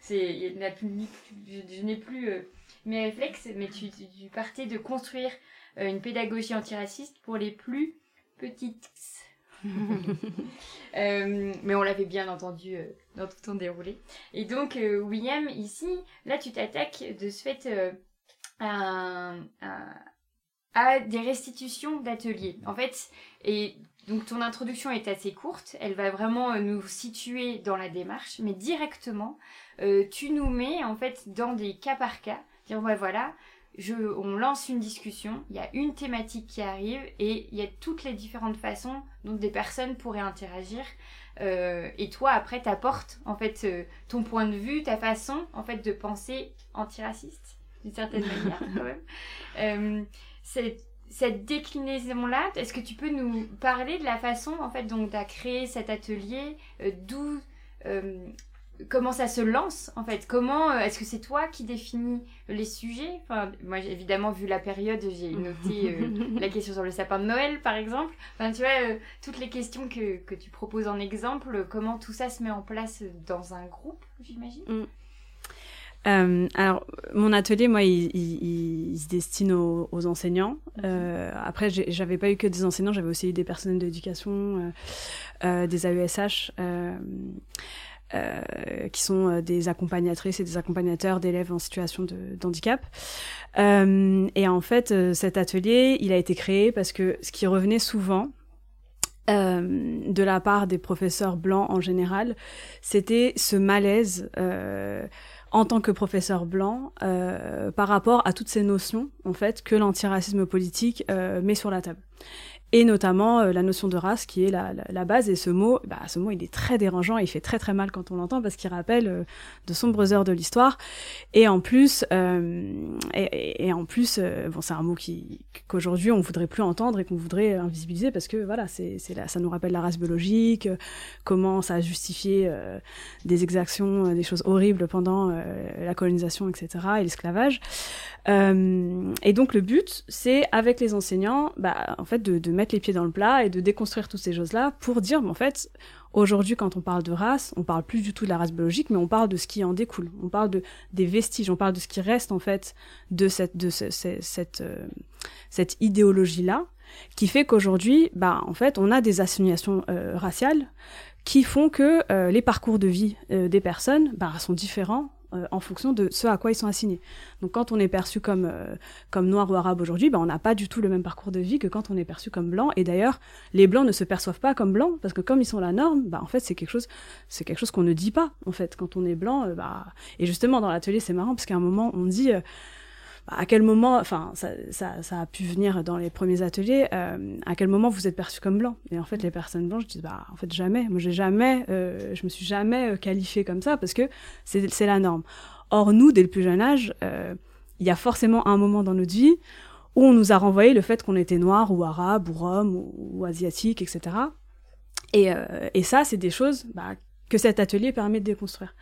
C'est je, n'ai plus mes réflexes, mais tu, tu partais de construire une pédagogie antiraciste pour les plus petites Euh, mais on l'avait bien entendu euh, dans tout ton déroulé. Et donc, euh, William, ici, là, tu t'attaques de ce fait à, à, des restitutions d'ateliers. En fait, et donc ton introduction est assez courte, elle va vraiment nous situer dans la démarche, mais directement, tu nous mets en fait dans des cas par cas, dire ouais voilà, je, on lance une discussion, il y a une thématique qui arrive et il y a toutes les différentes façons dont des personnes pourraient interagir. Euh, et toi, après, t'apportes en fait euh, ton point de vue, ta façon en fait de penser antiraciste d'une certaine manière quand même. Euh, cette, cette déclinaison-là, est-ce que tu peux nous parler de la façon en fait dont tu as créé cet atelier, d'où comment ça se lance en fait? Comment est-ce que c'est toi qui définis les sujets? Enfin, moi évidemment vu la période, j'ai noté la question sur le sapin de Noël par exemple. Enfin, tu vois toutes les questions que, que, tu proposes en exemple, comment tout ça se met en place dans un groupe, j'imagine? Mm. Euh, alors, mon atelier, moi, il, il, il se destine aux, aux enseignants. Euh, après, j'avais pas eu que des enseignants, j'avais aussi eu des personnels d'éducation, euh, euh des AESH. Euh, qui sont euh, des accompagnatrices et des accompagnateurs d'élèves en situation de, handicap. Euh, et en fait, cet atelier, il a été créé parce que ce qui revenait souvent, de la part des professeurs blancs en général, c'était ce malaise en tant que professeur blanc par rapport à toutes ces notions en fait que l'antiracisme politique met sur la table et notamment euh, la notion de race qui est la, la, base. Et ce mot, bah, ce mot, il est très dérangeant, il fait très très mal quand on l'entend parce qu'il rappelle euh, de sombres heures de l'histoire. Et en plus, euh, et, en plus, bon, c'est un mot qui qu'aujourd'hui on voudrait plus entendre et qu'on voudrait invisibiliser parce que voilà, c'est ça nous rappelle la race biologique, comment ça a justifié des exactions, des choses horribles pendant la colonisation, etc. et l'esclavage. et donc le but, c'est avec les enseignants, bah, en fait, de, de mettre les pieds dans le plat et de déconstruire toutes ces choses-là pour dire, en fait, aujourd'hui, quand on parle de race, on parle plus du tout de la race biologique, mais on parle de ce qui en découle. On parle de des vestiges, on parle de ce qui reste en fait de cette euh, cette idéologie-là, qui fait qu'aujourd'hui, bah en fait, on a des assignations euh, raciales qui font que euh, les parcours de vie des personnes bah, sont différents euh, en fonction de ce à quoi ils sont assignés. Donc quand on est perçu comme, euh, comme noir ou arabe aujourd'hui, bah, on n'a pas du tout le même parcours de vie que quand on est perçu comme blanc. Et d'ailleurs, les blancs ne se perçoivent pas comme blancs parce que comme ils sont la norme, bah, en fait c'est quelque chose, c'est quelque chose qu'on ne dit pas en fait quand on est blanc. Euh, bah... Et justement dans l'atelier c'est marrant parce qu'à un moment on dit à quel moment, enfin, ça, ça, ça, a pu venir dans les premiers ateliers, euh, à quel moment vous êtes perçu comme blanc? Et en fait, les personnes blanches disent, bah, en fait, jamais. Moi, j'ai jamais, euh, je me suis jamais qualifiée comme ça parce que c'est la norme. Or, nous, dès le plus jeune âge, euh, il y a forcément un moment dans notre vie où on nous a renvoyé le fait qu'on était noir ou arabe ou rome ou, ou asiatique, etc. Et, euh, et ça, c'est des choses bah, que cet atelier permet de déconstruire.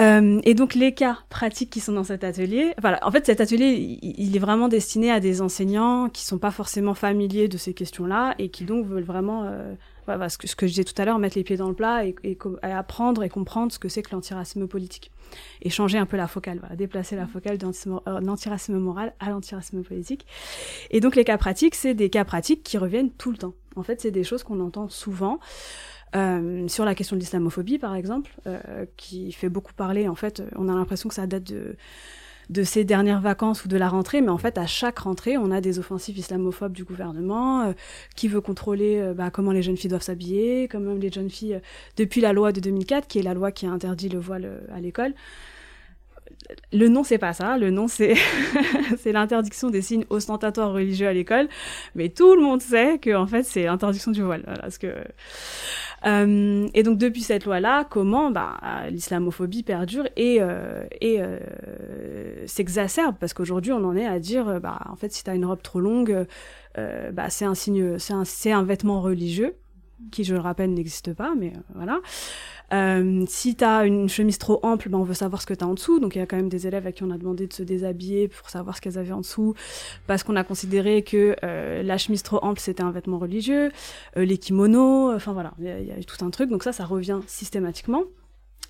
Euh, et donc les cas pratiques qui sont dans cet atelier, voilà, en fait cet atelier il, il, est vraiment destiné à des enseignants qui sont pas forcément familiers de ces questions-là et qui donc veulent vraiment, euh, voilà, ce, que, ce que je disais tout à l'heure, mettre les pieds dans le plat et, et, et apprendre et comprendre ce que c'est que l'antiracisme politique et changer un peu la focale, voilà, déplacer la focale de l'antiracisme moral à l'antiracisme politique. Et donc les cas pratiques, c'est des cas pratiques qui reviennent tout le temps. En fait, c'est des choses qu'on entend souvent. Euh, sur la question de l'islamophobie, par exemple, euh, qui fait beaucoup parler. En fait, on a l'impression que ça date de de ces dernières vacances ou de la rentrée, mais en fait, à chaque rentrée, on a des offensives islamophobes du gouvernement euh, qui veut contrôler euh, bah, comment les jeunes filles doivent s'habiller, comment les jeunes filles, euh, depuis la loi de 2004, qui est la loi qui interdit le voile à l'école. Le nom, c'est pas ça. Le nom, c'est l'interdiction des signes ostentatoires religieux à l'école. Mais tout le monde sait que, fait, c'est l'interdiction du voile. Voilà, parce que euh, et donc depuis cette loi-là, comment bah, l'islamophobie perdure et, euh, et euh, s'exacerbe? Parce qu'aujourd'hui on en est à dire bah en fait si t'as une robe trop longue, euh, bah c'est un signe, c'est un vêtement religieux qui je le rappelle n'existe pas, mais voilà. Euh, si tu as une chemise trop ample, ben on veut savoir ce que tu as en dessous. Donc il y a quand même des élèves à qui on a demandé de se déshabiller pour savoir ce qu'elles avaient en dessous, parce qu'on a considéré que euh, la chemise trop ample c'était un vêtement religieux, euh, les kimonos, enfin voilà, il y, a eu tout un truc. Donc ça, ça revient systématiquement.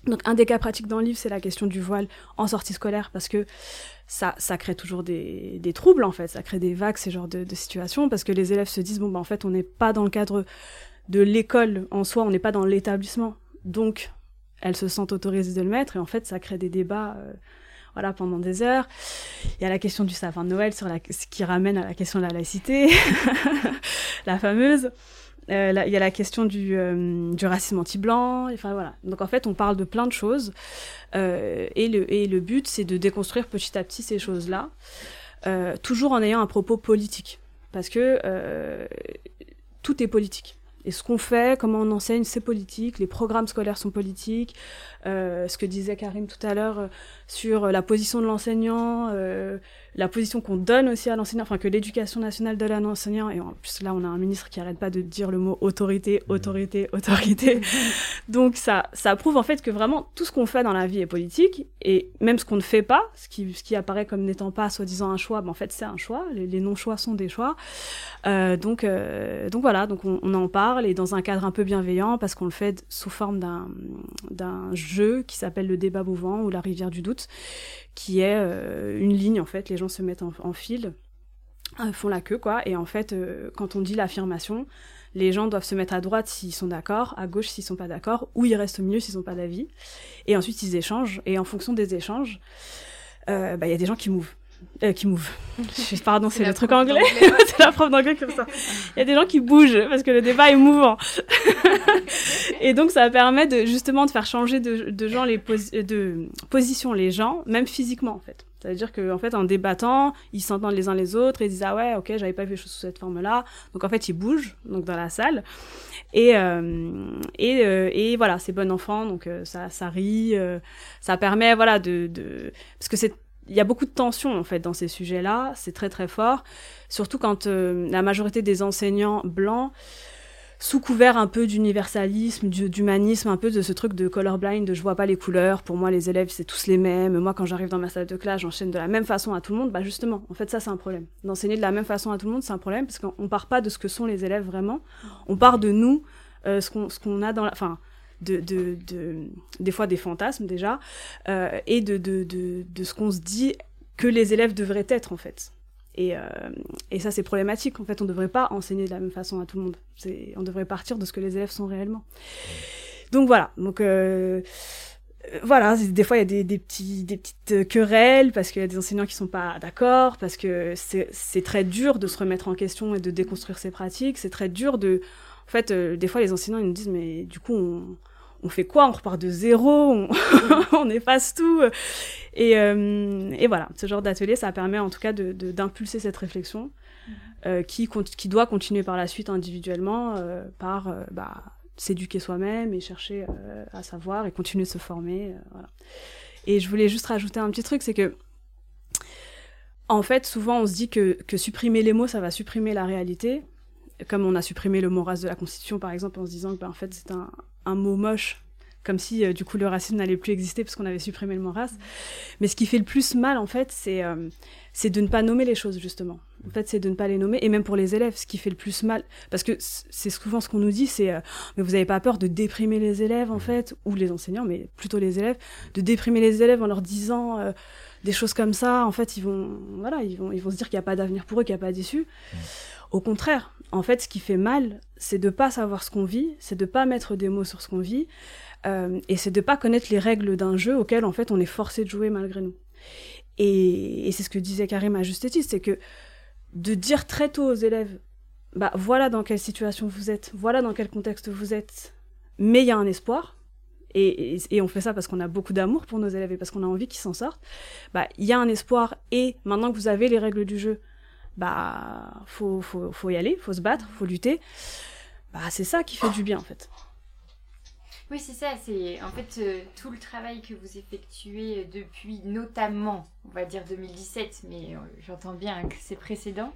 Donc un des cas pratiques dans le livre, c'est la question du voile en sortie scolaire, parce que ça, ça crée toujours des, des troubles en fait, ça crée des vagues, ces genres de, de situations, parce que les élèves se disent bon ben en fait on n'est pas dans le cadre de l'école en soi, on n'est pas dans l'établissement, donc elles se sentent autorisées de le mettre et en fait ça crée des débats euh, voilà pendant des heures il y a la question du sapin de Noël sur ce qui ramène à la question de la laïcité la fameuse il y a la question du, du racisme anti-blanc. Enfin voilà. Donc en fait, on parle de plein de choses. et, le, et le but, c'est de déconstruire petit à petit ces choses-là, toujours en ayant un propos politique. Parce que tout est politique. Et ce qu'on fait, comment on enseigne, c'est politique. Les programmes scolaires sont politiques. Euh, ce que disait Karim tout à l'heure euh, sur la position de l'enseignant, euh, la position qu'on donne aussi à l'enseignant, enfin que l'éducation nationale donne à l'enseignant. Et en plus là, on a un ministre qui arrête pas de dire le mot autorité, autorité, autorité. Donc ça, ça prouve en fait que vraiment tout ce qu'on fait dans la vie est politique. Et même ce qu'on ne fait pas, ce qui, ce qui apparaît comme n'étant pas soi-disant un choix, ben en fait c'est un choix. Les, non-choix sont des choix. Euh, donc, euh, donc voilà, donc on, on, en parle et dans un cadre un peu bienveillant parce qu'on le fait sous forme d'un, jeu qui s'appelle le débat mouvant ou la rivière du doute, qui est euh, une ligne en fait. Les gens se mettent en, file, euh, font la queue quoi, et en fait, euh, quand on dit l'affirmation, les gens doivent se mettre à droite s'ils sont d'accord, à gauche s'ils sont pas d'accord, ou ils restent au milieu s'ils sont pas d'avis. Et ensuite ils échangent, et en fonction des échanges, bah, il y a des gens qui mouvent. Euh, qui move. Pardon, c'est le truc anglais. c'est la prof d'anglais comme ça. Il y a des gens qui bougent parce que le débat est mouvant. et donc, ça permet de, justement de faire changer de, de gens les de position les gens, même physiquement en fait. C'est-à-dire qu'en en fait, en débattant, ils s'entendent les uns les autres et ils disent ah ouais, ok, j'avais pas vu les choses sous cette forme-là. Donc en fait, ils bougent donc dans la salle et euh, et, euh, et voilà, c'est bon enfant, donc euh, ça ça rit, ça permet voilà de, de parce que c'est il y a beaucoup de tensions en fait dans ces sujets-là, c'est très très fort, surtout quand euh, la majorité des enseignants blancs, sous couvert un peu d'universalisme, d'humanisme, un peu de ce truc de colorblind, de je vois pas les couleurs, pour moi les élèves c'est tous les mêmes, moi quand j'arrive dans ma salle de classe j'enchaîne de la même façon à tout le monde, bah justement, en fait ça c'est un problème. D'enseigner de la même façon à tout le monde c'est un problème parce qu'on part pas de ce que sont les élèves vraiment, on part de nous, euh, ce qu'on a dans la... Enfin, de, de, de, des fois des fantasmes déjà, euh, et de, ce qu'on se dit que les élèves devraient être en fait. Et, euh, ça, c'est problématique. En fait, on ne devrait pas enseigner de la même façon à tout le monde. On devrait partir de ce que les élèves sont réellement. Donc voilà. Donc euh, voilà, des fois il y a des, petites querelles parce qu'il y a des enseignants qui sont pas d'accord, parce que c'est très dur de se remettre en question et de déconstruire ses pratiques. C'est très dur de, en fait, des fois les enseignants ils nous disent mais du coup on, on fait quoi? On repart de zéro, on, on efface tout. Et, euh, et, voilà, ce genre d'atelier, ça permet en tout cas d'impulser de, cette réflexion mhm. euh, qui, qui doit continuer par la suite individuellement euh, par bah, s'éduquer soi-même et chercher à savoir et continuer de se former. Voilà. Et je voulais juste rajouter un petit truc, c'est que en fait, souvent on se dit que, que supprimer les mots, ça va supprimer la réalité comme on a supprimé le mot race de la Constitution, par exemple, en se disant que ben, en fait c'est un, un, mot moche, comme si euh, du coup le racisme n'allait plus exister parce qu'on avait supprimé le mot race. Mais ce qui fait le plus mal, en fait, c'est euh, c'est de ne pas nommer les choses justement. En fait, c'est de ne pas les nommer, et même pour les élèves, ce qui fait le plus mal, parce que c'est souvent ce qu'on nous dit, c'est euh, mais vous n'avez pas peur de déprimer les élèves en fait, ou les enseignants, mais plutôt les élèves, de déprimer les élèves en leur disant des choses comme ça. En fait, ils vont voilà, ils vont ils vont se dire qu'il n'y a pas d'avenir pour eux, qu'il n'y a pas d'issue. Au contraire, en fait, ce qui fait mal, c'est de pas savoir ce qu'on vit, c'est de pas mettre des mots sur ce qu'on vit, euh, et c'est de pas connaître les règles d'un jeu auquel en fait on est forcé de jouer malgré nous. Et, c'est ce que disait Karim à juste titre, c'est que de dire très tôt aux élèves, bah voilà dans quelle situation vous êtes, voilà dans quel contexte vous êtes, mais il y a un espoir. Et, on fait ça parce qu'on a beaucoup d'amour pour nos élèves et parce qu'on a envie qu'ils s'en sortent. Bah, il y a un espoir et maintenant que vous avez les règles du jeu, bah faut, faut, faut y aller, faut se battre, faut lutter. Bah c'est ça qui fait du bien en fait. Oui, c'est ça. C'est en fait euh, tout le travail que vous effectuez depuis notamment, on va dire 2017, mais euh, j'entends bien que c'est précédent.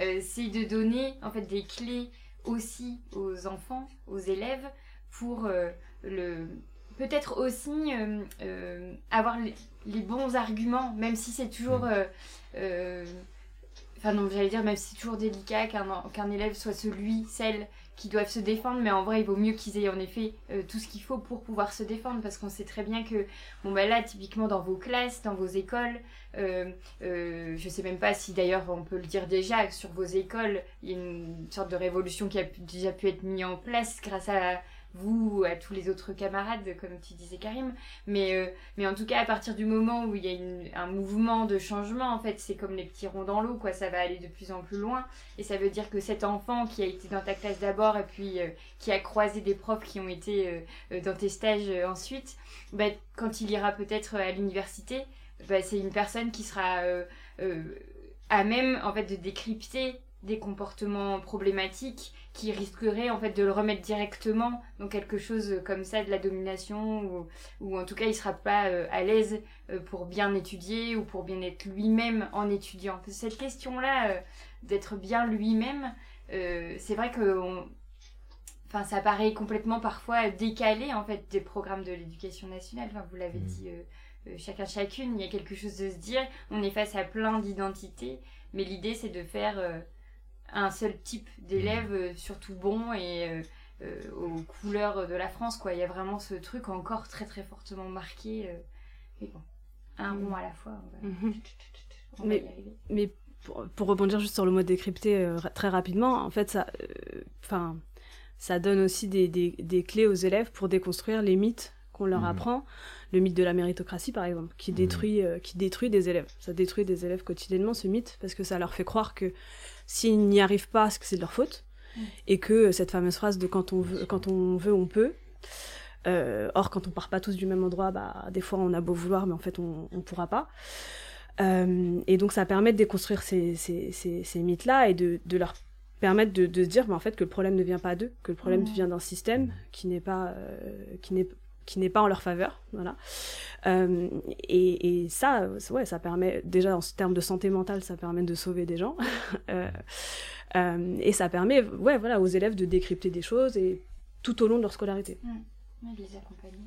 Euh, c'est de donner en fait des clés aussi aux enfants, aux élèves, pour euh, le peut-être aussi euh, avoir les, les, bons arguments, même si c'est toujours Enfin non, j'allais dire, même si c'est toujours délicat qu'un élève soit celui, celle qui doivent se défendre, mais en vrai, il vaut mieux qu'ils aient en effet euh, tout ce qu'il faut pour pouvoir se défendre, parce qu'on sait très bien que, bon bah là, typiquement dans vos classes, dans vos écoles, euh, euh, je sais même pas si d'ailleurs on peut le dire déjà, sur vos écoles, il y a une sorte de révolution qui a déjà pu être mise en place grâce à vous, à tous les autres camarades, comme tu disais Karim. Mais, euh, mais en tout cas, à partir du moment où il y a un mouvement de changement, en fait, c'est comme les petits ronds dans l'eau, quoi. Ça va aller de plus en plus loin. Et ça veut dire que cet enfant qui a été dans ta classe d'abord et puis euh, qui a croisé des profs qui ont été euh, dans tes stages ensuite, bah, quand il ira peut-être à l'université, bah, c'est une personne qui sera à même en fait de décrypter des comportements problématiques qui risqueraient en fait de le remettre directement dans quelque chose comme ça de la domination ou, ou en tout cas il sera pas euh, à l'aise euh, pour bien étudier ou pour bien être lui-même en étudiant. Cette question là euh, d'être bien lui-même, c'est vrai que enfin ça paraît complètement parfois décalé en fait des programmes de l'éducation nationale. Enfin, vous l'avez mmh. dit chacun chacune, il y a quelque chose de se dire, on est face à plein d'identités, mais l'idée c'est de faire un seul type d'élève, mm. euh, surtout bon et euh, euh, aux couleurs de la France. Quoi. Il y a vraiment ce truc encore très très fortement marqué. mais bon, un rond mm. à la fois, on va, mm-hmm. mais, Mais pour, rebondir juste sur le mot décrypté très rapidement, en fait, ça, enfin, ça donne aussi des, des, des, clés aux élèves pour déconstruire les mythes qu'on leur mm. apprend. Le mythe de la méritocratie, par exemple, qui, détruit, qui détruit des élèves. Ça détruit des élèves quotidiennement, ce mythe, parce que ça leur fait croire que S'ils n'y arrivent pas, c'est que c'est de leur faute. Mm. Et que cette fameuse phrase de quand on veut, quand on, veut on peut. Euh, or, quand on part pas tous du même endroit, bah, des fois on a beau vouloir, mais en fait on ne pourra pas. Euh, et donc ça permet de déconstruire ces, ces, ces, mythes-là et de, de, leur permettre de, de se dire bah, en fait, que le problème ne vient pas d'eux, que le problème mm. vient d'un système qui n'est pas, euh, qui n'est n'est pas en leur faveur, voilà. Euh, et, et, ça, ouais, ça permet déjà en termes de santé mentale, ça permet de sauver des gens, euh, euh, et ça permet, ouais, voilà, aux élèves de décrypter des choses et tout au long de leur scolarité. Mmh. les accompagner.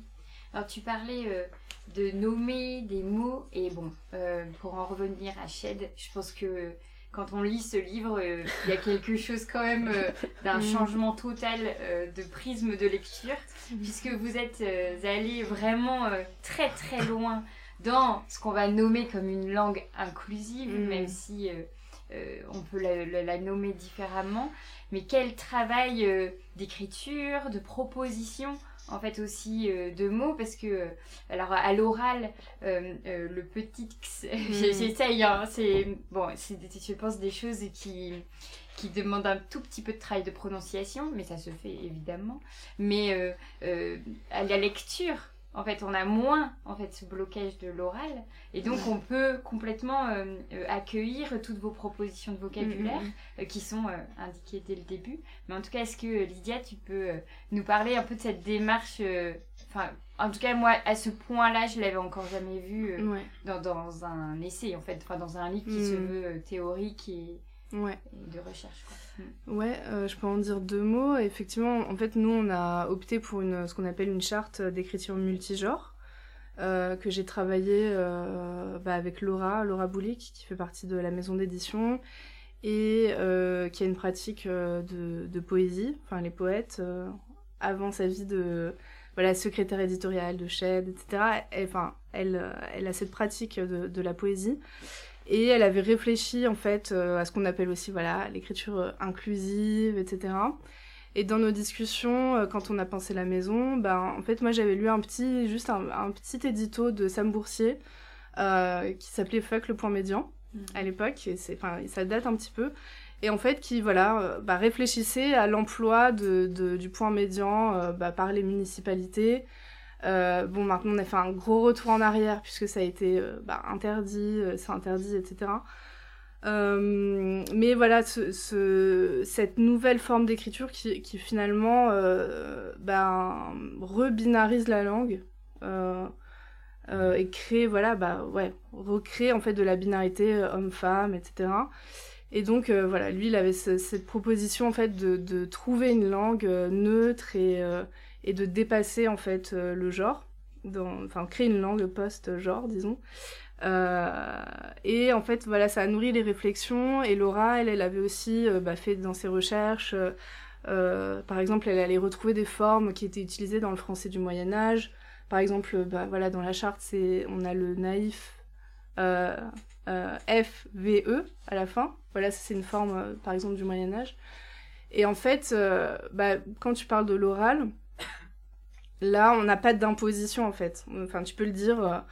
Alors tu parlais de nommer des mots et bon, pour en revenir à Shed, je pense que quand on lit ce livre, euh, il y a quelque chose quand même euh, d'un mm. changement total euh, de prisme de lecture, mm. puisque vous êtes allé vraiment très très loin dans ce qu'on va nommer comme une langue inclusive, mm. même si on peut la, nommer différemment. Mais quel travail d'écriture, de proposition en fait aussi euh, de mots parce que euh, alors à l'oral euh, le petit mm. j'essaye hein, c'est bon c'est je pense des choses qui qui demandent un tout petit peu de travail de prononciation mais ça se fait évidemment mais à la lecture en fait, on a moins en fait ce blocage de l'oral. Et donc on peut complètement euh, euh, accueillir toutes vos propositions de vocabulaire mm, mm, mm. Euh, qui sont indiquées dès le début. Mais en tout cas, est-ce que Lydia, tu peux nous parler un peu de cette démarche Enfin, en tout cas, moi, à ce point-là, je l'avais encore jamais vu dans, dans, un essai, en fait, enfin dans un livre qui se veut théorique et, ouais. de recherche. Mm. Ouais, euh, je peux en dire deux mots. Effectivement, en fait, nous, on a opté pour une, ce qu'on appelle une charte d'écriture multigenre. Euh, que j'ai travaillé euh, bah, avec Laura, Laura Boulic, qui fait partie de la maison d'édition, et qui a une pratique de, de, poésie, enfin les poètes, avant sa vie de voilà, secrétaire éditoriale de Shed, etc. enfin, elle, elle a cette pratique de, de la poésie. Et elle avait réfléchi en fait euh, à ce qu'on appelle aussi voilà l'écriture euh, inclusive, etc. Et dans nos discussions, euh, quand on a pensé la maison, ben en fait moi j'avais lu un petit juste un, petit édito de Sam Boursier qui s'appelait Fuck le point médian mm. à l'époque. Et c'est enfin ça date un petit peu. Et en fait qui voilà bah, réfléchissait à l'emploi de, de, du point médian bah, par les municipalités. Euh, bon, maintenant on a fait un gros retour en arrière puisque ça a été euh, bah, interdit, euh, c'est interdit, etc. mais voilà, ce, cette nouvelle forme d'écriture qui, finalement bah, rebinarise la langue et crée, voilà, bah ouais, recrée en fait de la binarité homme-femme, etc. Et donc voilà, lui il avait cette proposition en fait de, de trouver une langue neutre et et de dépasser en fait euh, le genre, enfin créer une langue post-genre, disons. Euh, et en fait, voilà, ça a nourri les réflexions. Et Laura, elle, elle avait aussi euh, bah, fait dans ses recherches, par exemple, elle allait retrouver des formes qui étaient utilisées dans le français du Moyen Âge. Par exemple, bah, voilà, dans la charte, c'est on a le naïf F V E à la fin. Voilà, c'est une forme, par exemple, du Moyen Âge. Et en fait, bah, quand tu parles de l'oral, Là, on n'a pas d'imposition en fait. Enfin, tu peux le dire,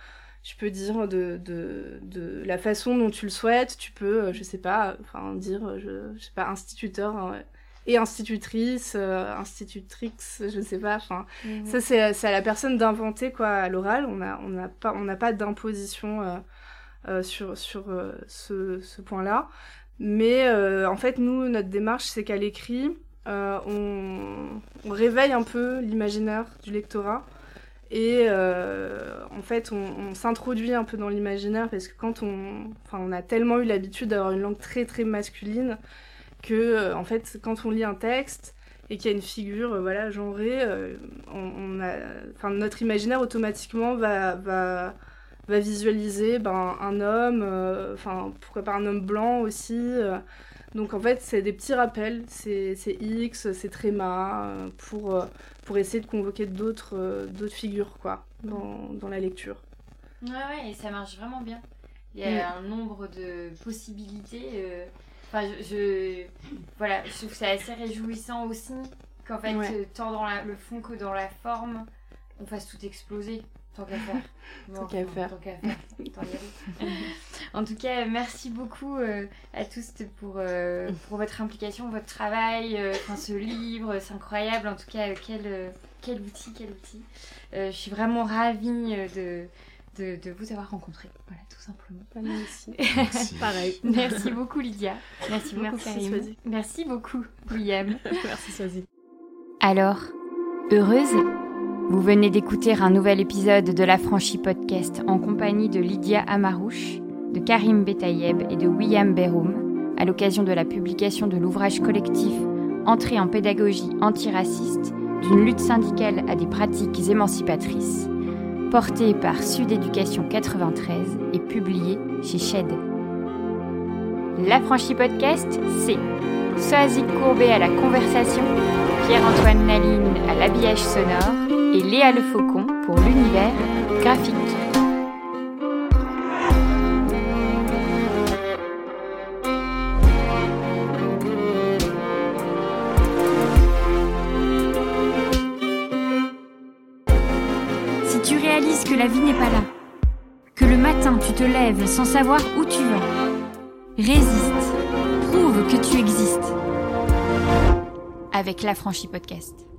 tu peux dire de, de, de, la façon dont tu le souhaites. Tu peux, je sais pas, enfin dire, je, je sais pas, instituteur hein, et institutrice, institutrice, je sais pas. Enfin, mmh. ça c'est à la personne d'inventer quoi à l'oral. On a on n'a pas on n'a pas d'imposition sur sur ce, ce point-là. Mais en fait, nous, notre démarche, c'est qu'à l'écrit, euh, on, réveille un peu l'imaginaire du lectorat. Et euh, en fait, on, s'introduit un peu dans l'imaginaire parce que quand on, a tellement eu l'habitude d'avoir une langue très très masculine que, euh, en fait, quand on lit un texte et qu'il y a une figure, voilà, genrée, notre imaginaire automatiquement va visualiser ben, un homme, enfin, pourquoi pas un homme blanc aussi. Donc en fait, c'est des petits rappels, c'est X, c'est Tréma, euh, pour, euh, pour essayer de convoquer d'autres euh, d'autres figures quoi, dans, dans, la lecture. Ouais, ouais, et ça marche vraiment bien. Il y a mm. un nombre de possibilités. Enfin, je, voilà, je trouve ça assez réjouissant aussi qu'en fait, tant dans le fond que dans la forme, on fasse tout exploser. Tant qu'à faire. tant qu'à faire. Tant qu'à faire. en tout cas, merci beaucoup euh, à tous pour, euh, pour votre implication, votre travail, euh, ce livre, c'est incroyable. En tout cas, quel, quel outil, quel outil. je suis vraiment ravie de, de, de, vous avoir rencontré. Voilà, tout simplement. Merci. Pareil. Merci beaucoup, Lydia. Merci beaucoup, Karim. Merci beaucoup, William. merci, Soisy. Alors, heureuse? Vous venez d'écouter un nouvel épisode de La Franchie Podcast en compagnie de Lydia Amarouche, de Karim Betayeb et de William Beroum, à l'occasion de la publication de l'ouvrage collectif Entrée en pédagogie antiraciste, d'une lutte syndicale à des pratiques émancipatrices, porté par Sud Éducation 93 et publié chez Shed. La Franchie Podcast, c'est Soazic Courbet à la conversation, Pierre-Antoine Naline à l'habillage sonore, et Léa Le Faucon pour l'univers graphique. Si tu réalises que la vie n'est pas là, que le matin tu te lèves sans savoir où tu vas, résiste, prouve que tu existes. Avec la franchise podcast.